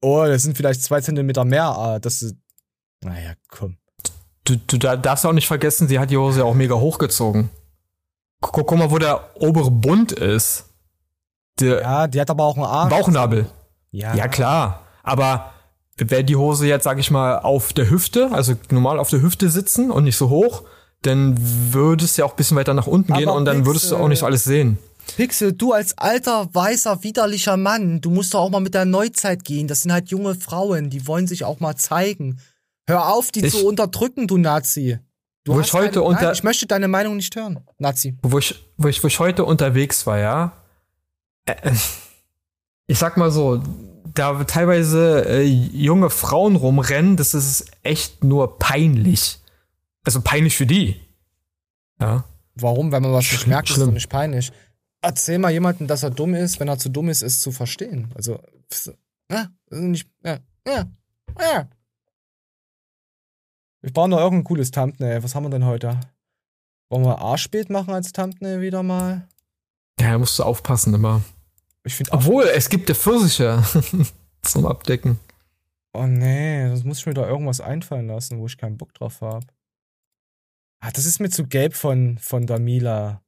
Oh, das sind vielleicht zwei Zentimeter mehr. ah, Das ist. Naja, komm. Du, du da- darfst auch nicht vergessen, sie hat die Hose ja auch mega hochgezogen. Guck, guck mal, wo der obere Bund ist. Der ja, die hat aber auch einen Arsch. Bauchnabel. Ja. ja, klar. Aber wäre die Hose jetzt, sag ich mal, auf der Hüfte, also normal auf der Hüfte sitzen und nicht so hoch, dann würde es ja auch ein bisschen weiter nach unten gehen Aber und dann würdest du auch nicht so alles sehen. Pixel, du als alter, weißer, widerlicher Mann, du musst doch auch mal mit der Neuzeit gehen. Das sind halt junge Frauen, die wollen sich auch mal zeigen. Hör auf, die Ich- zu unterdrücken, du Nazi. Du Wo ich heute keine, unter- Nein, ich möchte deine Meinung nicht hören, Nazi. Wo ich, wo ich, wo ich heute unterwegs war, ja. äh, Ich sag mal so, da teilweise äh, junge Frauen rumrennen, das ist echt nur peinlich. Also peinlich für die. Ja. Warum? Wenn man was nicht merkt, ist es nicht peinlich. Erzähl mal jemandem, dass er dumm ist, wenn er zu dumm ist, es zu verstehen. Also, ja, nicht, ja, ja, ja. Ich brauche noch irgendein cooles Thumbnail. Was haben wir denn heute? Wollen wir Arschbild machen als Thumbnail wieder mal? Ja, da musst du aufpassen immer. Obwohl, es gibt ja Pfirsiche zum Abdecken. Oh nee, sonst muss ich mir da irgendwas einfallen lassen, wo ich keinen Bock drauf habe. Ah, das ist mir zu gelb von, von der Mila.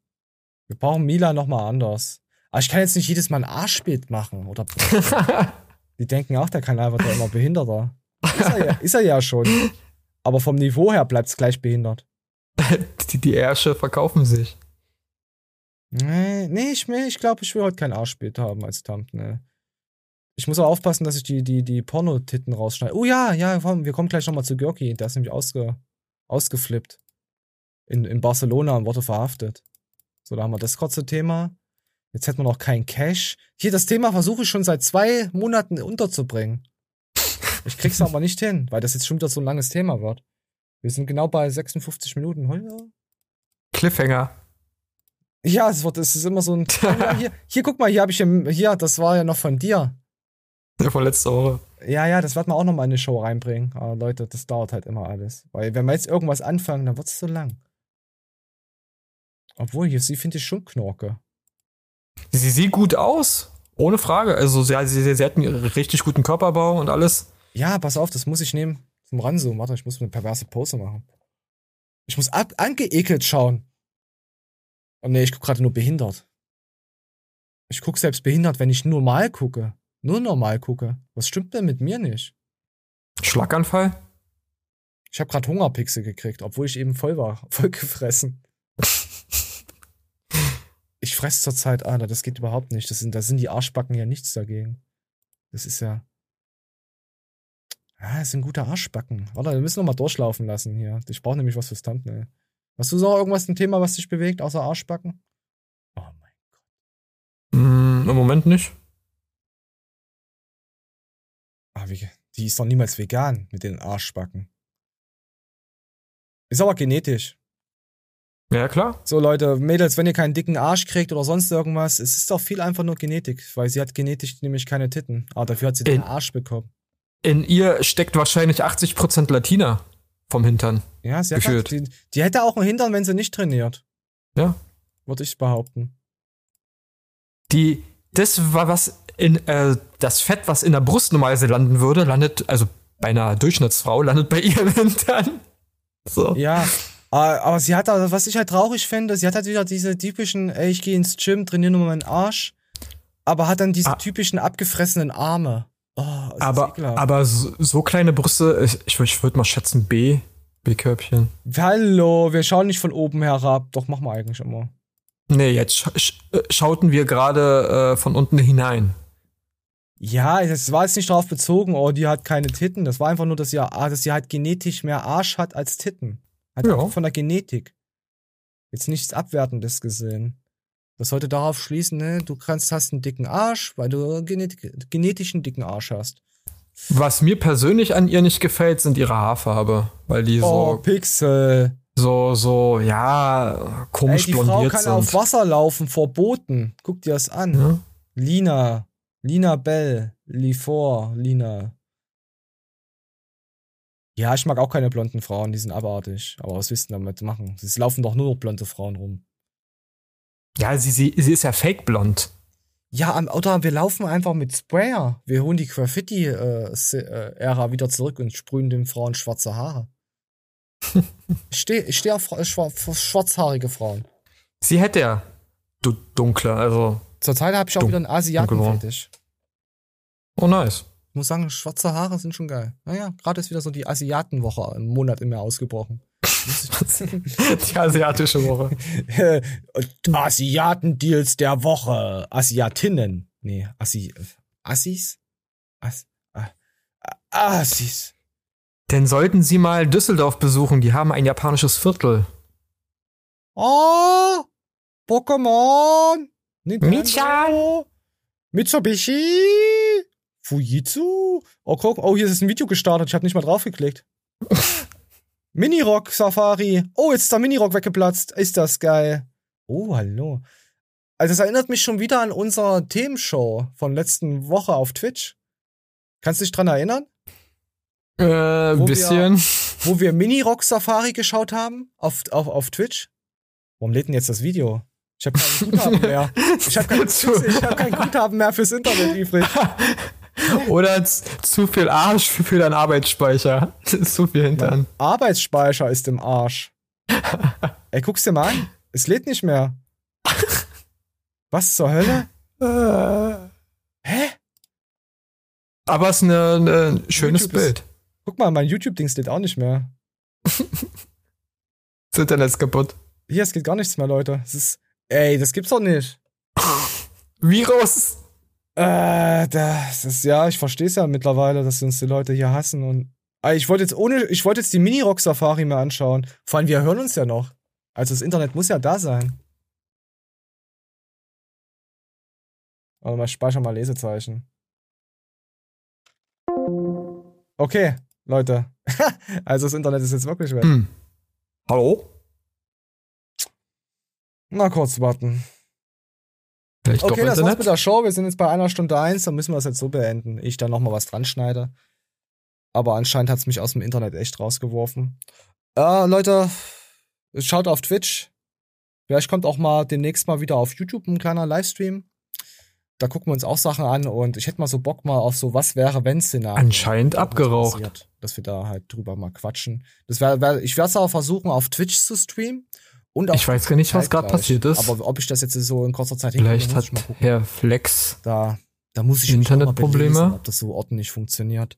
Wir brauchen Mila nochmal anders. Aber ich kann jetzt nicht jedes Mal ein Arschbild machen, oder? Die denken auch, der Kanal wird ja immer behinderter. Ist er ja, ist er ja schon. Aber vom Niveau her bleibt's gleich behindert. Die, die Ärsche verkaufen sich. Nee, nee, ich, ich glaube, ich will heute kein Arschbild haben als Thumbnail. Ich muss auch aufpassen, dass ich die, die, die Pornotitten rausschneide. Oh ja, ja, komm, wir kommen gleich nochmal zu Görki. Der ist nämlich ausge, ausgeflippt. In, in Barcelona und wurde verhaftet. So, da haben wir das kurze Thema. Jetzt hätten wir noch kein Cash. Hier, das Thema versuche ich schon seit zwei Monaten unterzubringen. Ich krieg's aber nicht hin, weil das jetzt schon wieder so ein langes Thema wird. Wir sind genau bei 56 Minuten. Holger? Cliffhanger. Ja, es wird, es ist immer so ein. Ja, hier, hier, guck mal, hier habe ich ja, hier, das war ja noch von dir. Ja, von letzter Woche. Ja, ja, das wird man auch noch mal in eine Show reinbringen. Aber Leute, das dauert halt immer alles. Weil wenn wir jetzt irgendwas anfangen, dann wird es so lang. Obwohl, hier, sie finde ich schon Knorke. Sie sieht gut aus. Ohne Frage. Also, sie, sie, sie hat einen richtig guten Körperbau und alles. Ja, pass auf, das muss ich nehmen. Zum Ranzo. Warte, ich muss eine perverse Pose machen. Ich muss ab angeekelt schauen. Oh nee, ich guck gerade nur behindert. Ich guck selbst behindert, wenn ich normal gucke. Nur normal gucke. Was stimmt denn mit mir nicht? Schlaganfall? Ich habe gerade Hungerpixel gekriegt, obwohl ich eben voll war. Voll gefressen. ich fress zurzeit, Alter, das geht überhaupt nicht. Das sind, da sind die Arschbacken ja nichts dagegen. Das ist ja. Ah, das sind gute Arschbacken. Warte, wir müssen noch mal durchlaufen lassen hier. Ich brauche nämlich was fürs Thumbnail. Hast du so irgendwas ein Thema, was dich bewegt, außer Arschbacken? Mm, Im Moment nicht. Ah, wie, die ist doch niemals vegan mit den Arschbacken. Ist aber genetisch. Ja, klar. So, Leute, Mädels, wenn ihr keinen dicken Arsch kriegt oder sonst irgendwas, es ist doch viel einfach nur Genetik, weil sie hat genetisch nämlich keine Titten. Aber dafür hat sie den In- Arsch bekommen. In ihr steckt wahrscheinlich 80% Latina vom Hintern. Ja, sie hat Gefühlt. die, die hätte auch einen Hintern, wenn sie nicht trainiert. Ja. Würde ich behaupten. Die, das war was in, äh, das Fett, was in der Brust normalerweise landen würde, landet, also bei einer Durchschnittsfrau, landet bei ihr im Hintern. So. Ja, aber sie hat da, was ich halt traurig finde, sie hat halt wieder diese typischen, ey, ich gehe ins Gym, trainiere nur meinen Arsch, aber hat dann diese typischen abgefressenen Arme. Oh, es Aber, aber so, so kleine Brüste, ich, ich, würd- ich würde mal schätzen B, B-Körbchen. Hallo, wir schauen nicht von oben herab. Doch, machen wir eigentlich immer. Nee, jetzt sch sch äh, schauten wir gerade äh, von unten hinein. Ja, das war jetzt nicht darauf bezogen, oh, die hat keine Titten. Das war einfach nur, dass sie, ah, dass sie halt genetisch mehr Arsch hat als Titten. Halt Ja. von der Genetik. Jetzt nichts Abwertendes gesehen. Das sollte darauf schließen, ne, du kannst, hast einen dicken Arsch, weil du genetik, genetischen dicken Arsch hast. Was mir persönlich an ihr nicht gefällt, sind ihre Haarfarbe. Weil die Oh, so, Pixel. so, so, ja, Ey, komisch die Frau blondiert kann sind. auf Wasser laufen, verboten. Guck dir das an. Ja. Lina. Lina Bell. Lifor. Lina. Ja, ich mag auch keine blonden Frauen, die sind abartig. Aber was willst du damit machen? Es laufen doch nur noch blonde Frauen rum. Ja, sie, sie, sie ist ja fake blond. Ja, oder wir laufen einfach mit Sprayer. Wir holen die Graffiti-Ära wieder zurück und sprühen den Frauen schwarze Haare. ich stehe steh auf, Fra- schwa- auf schwarzhaarige Frauen. Sie hätte ja du, dunkle, also. Zurzeit habe ich auch wieder einen Asiaten-Fetisch. Oh, nice. Ich muss sagen, schwarze Haare sind schon geil. Naja, gerade ist wieder so die Asiatenwoche im Monat im Jahr ausgebrochen. Die asiatische Woche. Asiaten-Deals der Woche. Asiatinnen. Nee, Assi. Assis? As, ah, Assis. Denn sollten Sie mal Düsseldorf besuchen, die haben ein japanisches Viertel. Oh! Pokémon! Michan! Mitsubishi! Fujitsu? Oh, guck, oh, hier ist ein Video gestartet. Ich habe nicht mal draufgeklickt. Minirock Safari. Oh, jetzt ist der Minirock weggeplatzt. Ist das geil. Oh, hallo. Also, es erinnert mich schon wieder an unsere Themenshow von letzten Woche auf Twitch. Kannst du dich dran erinnern? Äh, ein bisschen. Wir, wo wir Minirock Safari geschaut haben auf, auf, auf Twitch. Warum lädt denn jetzt das Video? Ich habe kein Guthaben mehr. Ich habe kein, ich hab kein Guthaben mehr fürs Internet übrig. Oder zu viel Arsch für deinen Arbeitsspeicher. Zu viel Hintern. Mein Arbeitsspeicher ist im Arsch. Ey, guck's dir mal an. Es lädt nicht mehr. Was zur Hölle? Hä? Aber es ist ein ne, schönes YouTube Bild. Ist, guck mal, mein YouTube-Dings lädt auch nicht mehr. das Internet ist kaputt. Hier, es geht gar nichts mehr, Leute. Es ist. Ey, das gibt's doch nicht. Virus. Äh, das ist ja, ich verstehe es ja mittlerweile, dass uns die Leute hier hassen und. Ich wollte jetzt ohne, ich wollte jetzt die Mini-Rock-Safari mir anschauen. Vor allem, wir hören uns ja noch. Also das Internet muss ja da sein. Aber mal speicher mal Lesezeichen. Okay, Leute. also das Internet ist jetzt wirklich weg. Hm. Hallo? Na, kurz warten. Vielleicht okay, das war's Internet? mit der Show. Wir sind jetzt bei einer Stunde eins, dann müssen wir es jetzt so beenden. Ich dann nochmal was dran schneide. Aber anscheinend hat's mich aus dem Internet echt rausgeworfen. Äh, Leute, schaut auf Twitch. Vielleicht kommt auch mal demnächst mal wieder auf YouTube ein kleiner Livestream. Da gucken wir uns auch Sachen an und ich hätte mal so Bock mal auf so was wäre wenn Szenario. Anscheinend abgeraucht. passiert, Dass wir da halt drüber mal quatschen. Das wär, wär, ich werde es auch versuchen auf Twitch zu streamen. Und auch Ich weiß gar nicht, was gerade passiert ist. Aber ob ich das jetzt so in kurzer Zeit Vielleicht hat ich. Herr Flex Da, da muss ich Internetprobleme. belesen, ob das so ordentlich funktioniert.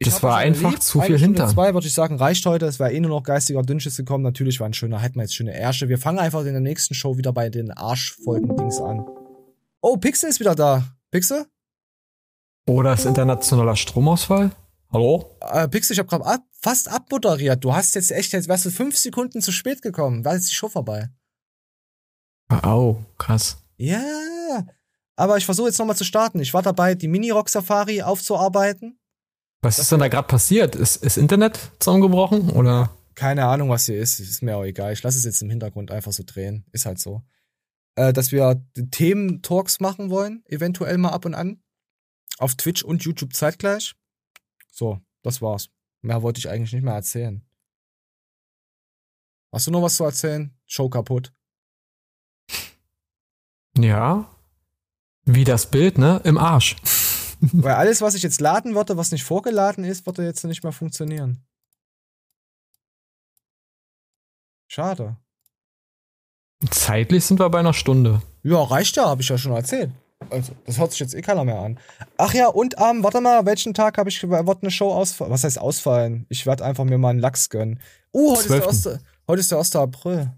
Das hab war einfach lieb. zu viel Hintern. Zwei würde ich sagen, reicht heute. Es wäre eh nur noch geistiger Dünnschiss gekommen. Natürlich war ein schöner, hätten wir jetzt schöne Ärsche. Wir fangen einfach in der nächsten Show wieder bei den Arschfolgen-Dings an. Oh, Pixel ist wieder da. Pixel? Oder ist internationaler Stromausfall? Hallo? Äh, Pixel, ich habe gerade ab, fast abmoderiert. Du hast jetzt echt, jetzt wärst du fünf Sekunden zu spät gekommen. War jetzt die Show vorbei. Au, krass. Ja, aber ich versuche jetzt nochmal zu starten. Ich war dabei, die Mini-Rock-Safari aufzuarbeiten. Was ist denn da gerade passiert? Ist, ist Internet zusammengebrochen? Oder? Keine Ahnung, was hier ist. Ist mir auch egal. Ich lasse es jetzt im Hintergrund einfach so drehen. Ist halt so. Äh, dass wir Themen-Talks machen wollen, eventuell mal ab und an. Auf Twitch und YouTube zeitgleich. So, das war's. Mehr wollte ich eigentlich nicht mehr erzählen. Hast du noch was zu erzählen? Show kaputt. Ja. Wie das Bild, ne? Im Arsch. Weil alles, was ich jetzt laden würde, was nicht vorgeladen ist, würde jetzt nicht mehr funktionieren. Schade. Zeitlich sind wir bei einer Stunde. Ja, reicht ja, habe ich ja schon erzählt. Also, das hört sich jetzt eh keiner mehr an. Ach ja, und ähm, warte mal, welchen Tag habe ich wird eine Show ausfallen? Was heißt ausfallen? Ich werde einfach mir mal einen Lachs gönnen. Uh, heute ist, der 12.. 1. heute ist der 1. April.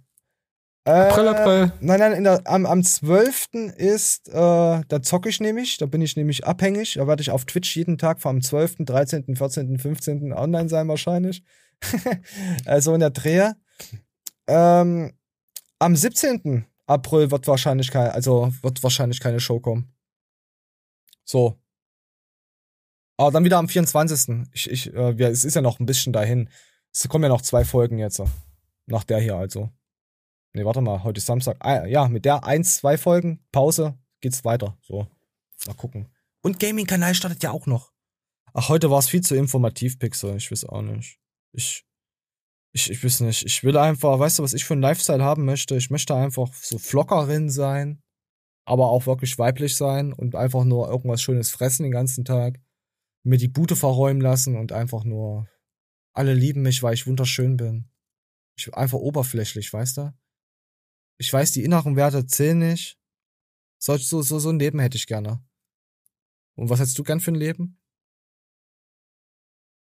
Äh, April, April. Nein, nein, in der, am, am 12. ist, äh, da zocke ich nämlich, da bin ich nämlich abhängig. Da werde ich auf Twitch jeden Tag vom 12., 13., 14., 15. online sein wahrscheinlich. also in der Dreher. Ähm, am 17. April wird wahrscheinlich kein, also wird wahrscheinlich keine Show kommen. So. Aber dann wieder am 24. Ich, ich, äh, es ist ja noch ein bisschen dahin. Es kommen ja noch zwei Folgen jetzt. Nach der hier also. Nee, warte mal, heute ist Samstag. Ah, ja, mit der eins, zwei Folgen, Pause, geht's weiter. So. Mal gucken. Und Gaming-Kanal startet ja auch noch. Ach, heute war es viel zu informativ, Pixel. Ich weiß auch nicht. Ich, ich, ich weiß nicht. Ich will einfach, weißt du, was ich für einen Lifestyle haben möchte? Ich möchte einfach so Flockerin sein, aber auch wirklich weiblich sein und einfach nur irgendwas Schönes fressen den ganzen Tag. Mir die Bude verräumen lassen und einfach nur alle lieben mich, weil ich wunderschön bin. Ich einfach oberflächlich, weißt du? Ich weiß, die inneren Werte zählen nicht. So, so, so, so ein Leben hätte ich gerne. Und was hättest du gern für ein Leben?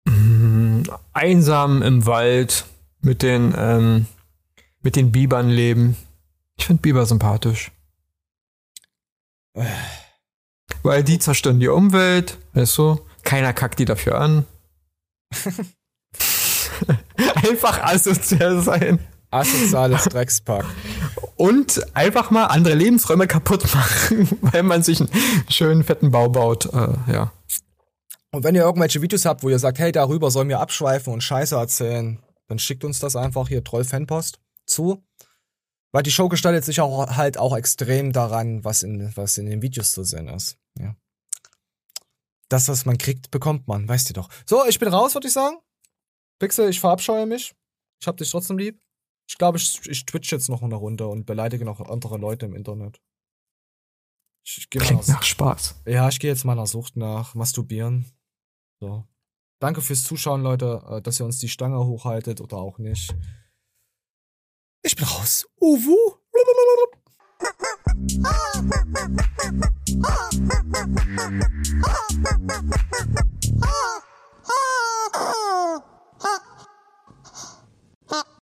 Einsam im Wald mit den, ähm, mit den Bibern leben. Ich finde Biber sympathisch. Weil die zerstören die Umwelt, weißt du? Keiner kackt die dafür an. einfach asozial sein. Asoziales Dreckspack. Und einfach mal andere Lebensräume kaputt machen, weil man sich einen schönen fetten Bau baut. Äh, ja. Und wenn ihr irgendwelche Videos habt, wo ihr sagt, hey, darüber sollen wir abschweifen und Scheiße erzählen, dann schickt uns das einfach hier Troll-Fanpost zu. Weil die Show gestaltet sich auch halt auch extrem daran, was in, was in den Videos zu sehen ist. Ja. Das, was man kriegt, bekommt man, weißt du doch. So, ich bin raus, würde ich sagen. Pixel, ich verabscheue mich. Ich hab dich trotzdem lieb. Ich glaube, ich, ich twitch jetzt noch eine Runde und beleidige noch andere Leute im Internet. Ich, ich Klingt nach- nach Spaß. Ja, ich gehe jetzt meiner Sucht nach Masturbieren. So. Danke fürs Zuschauen, Leute, äh, dass ihr uns die Stange hochhaltet oder auch nicht. Ich bin raus. Uwu.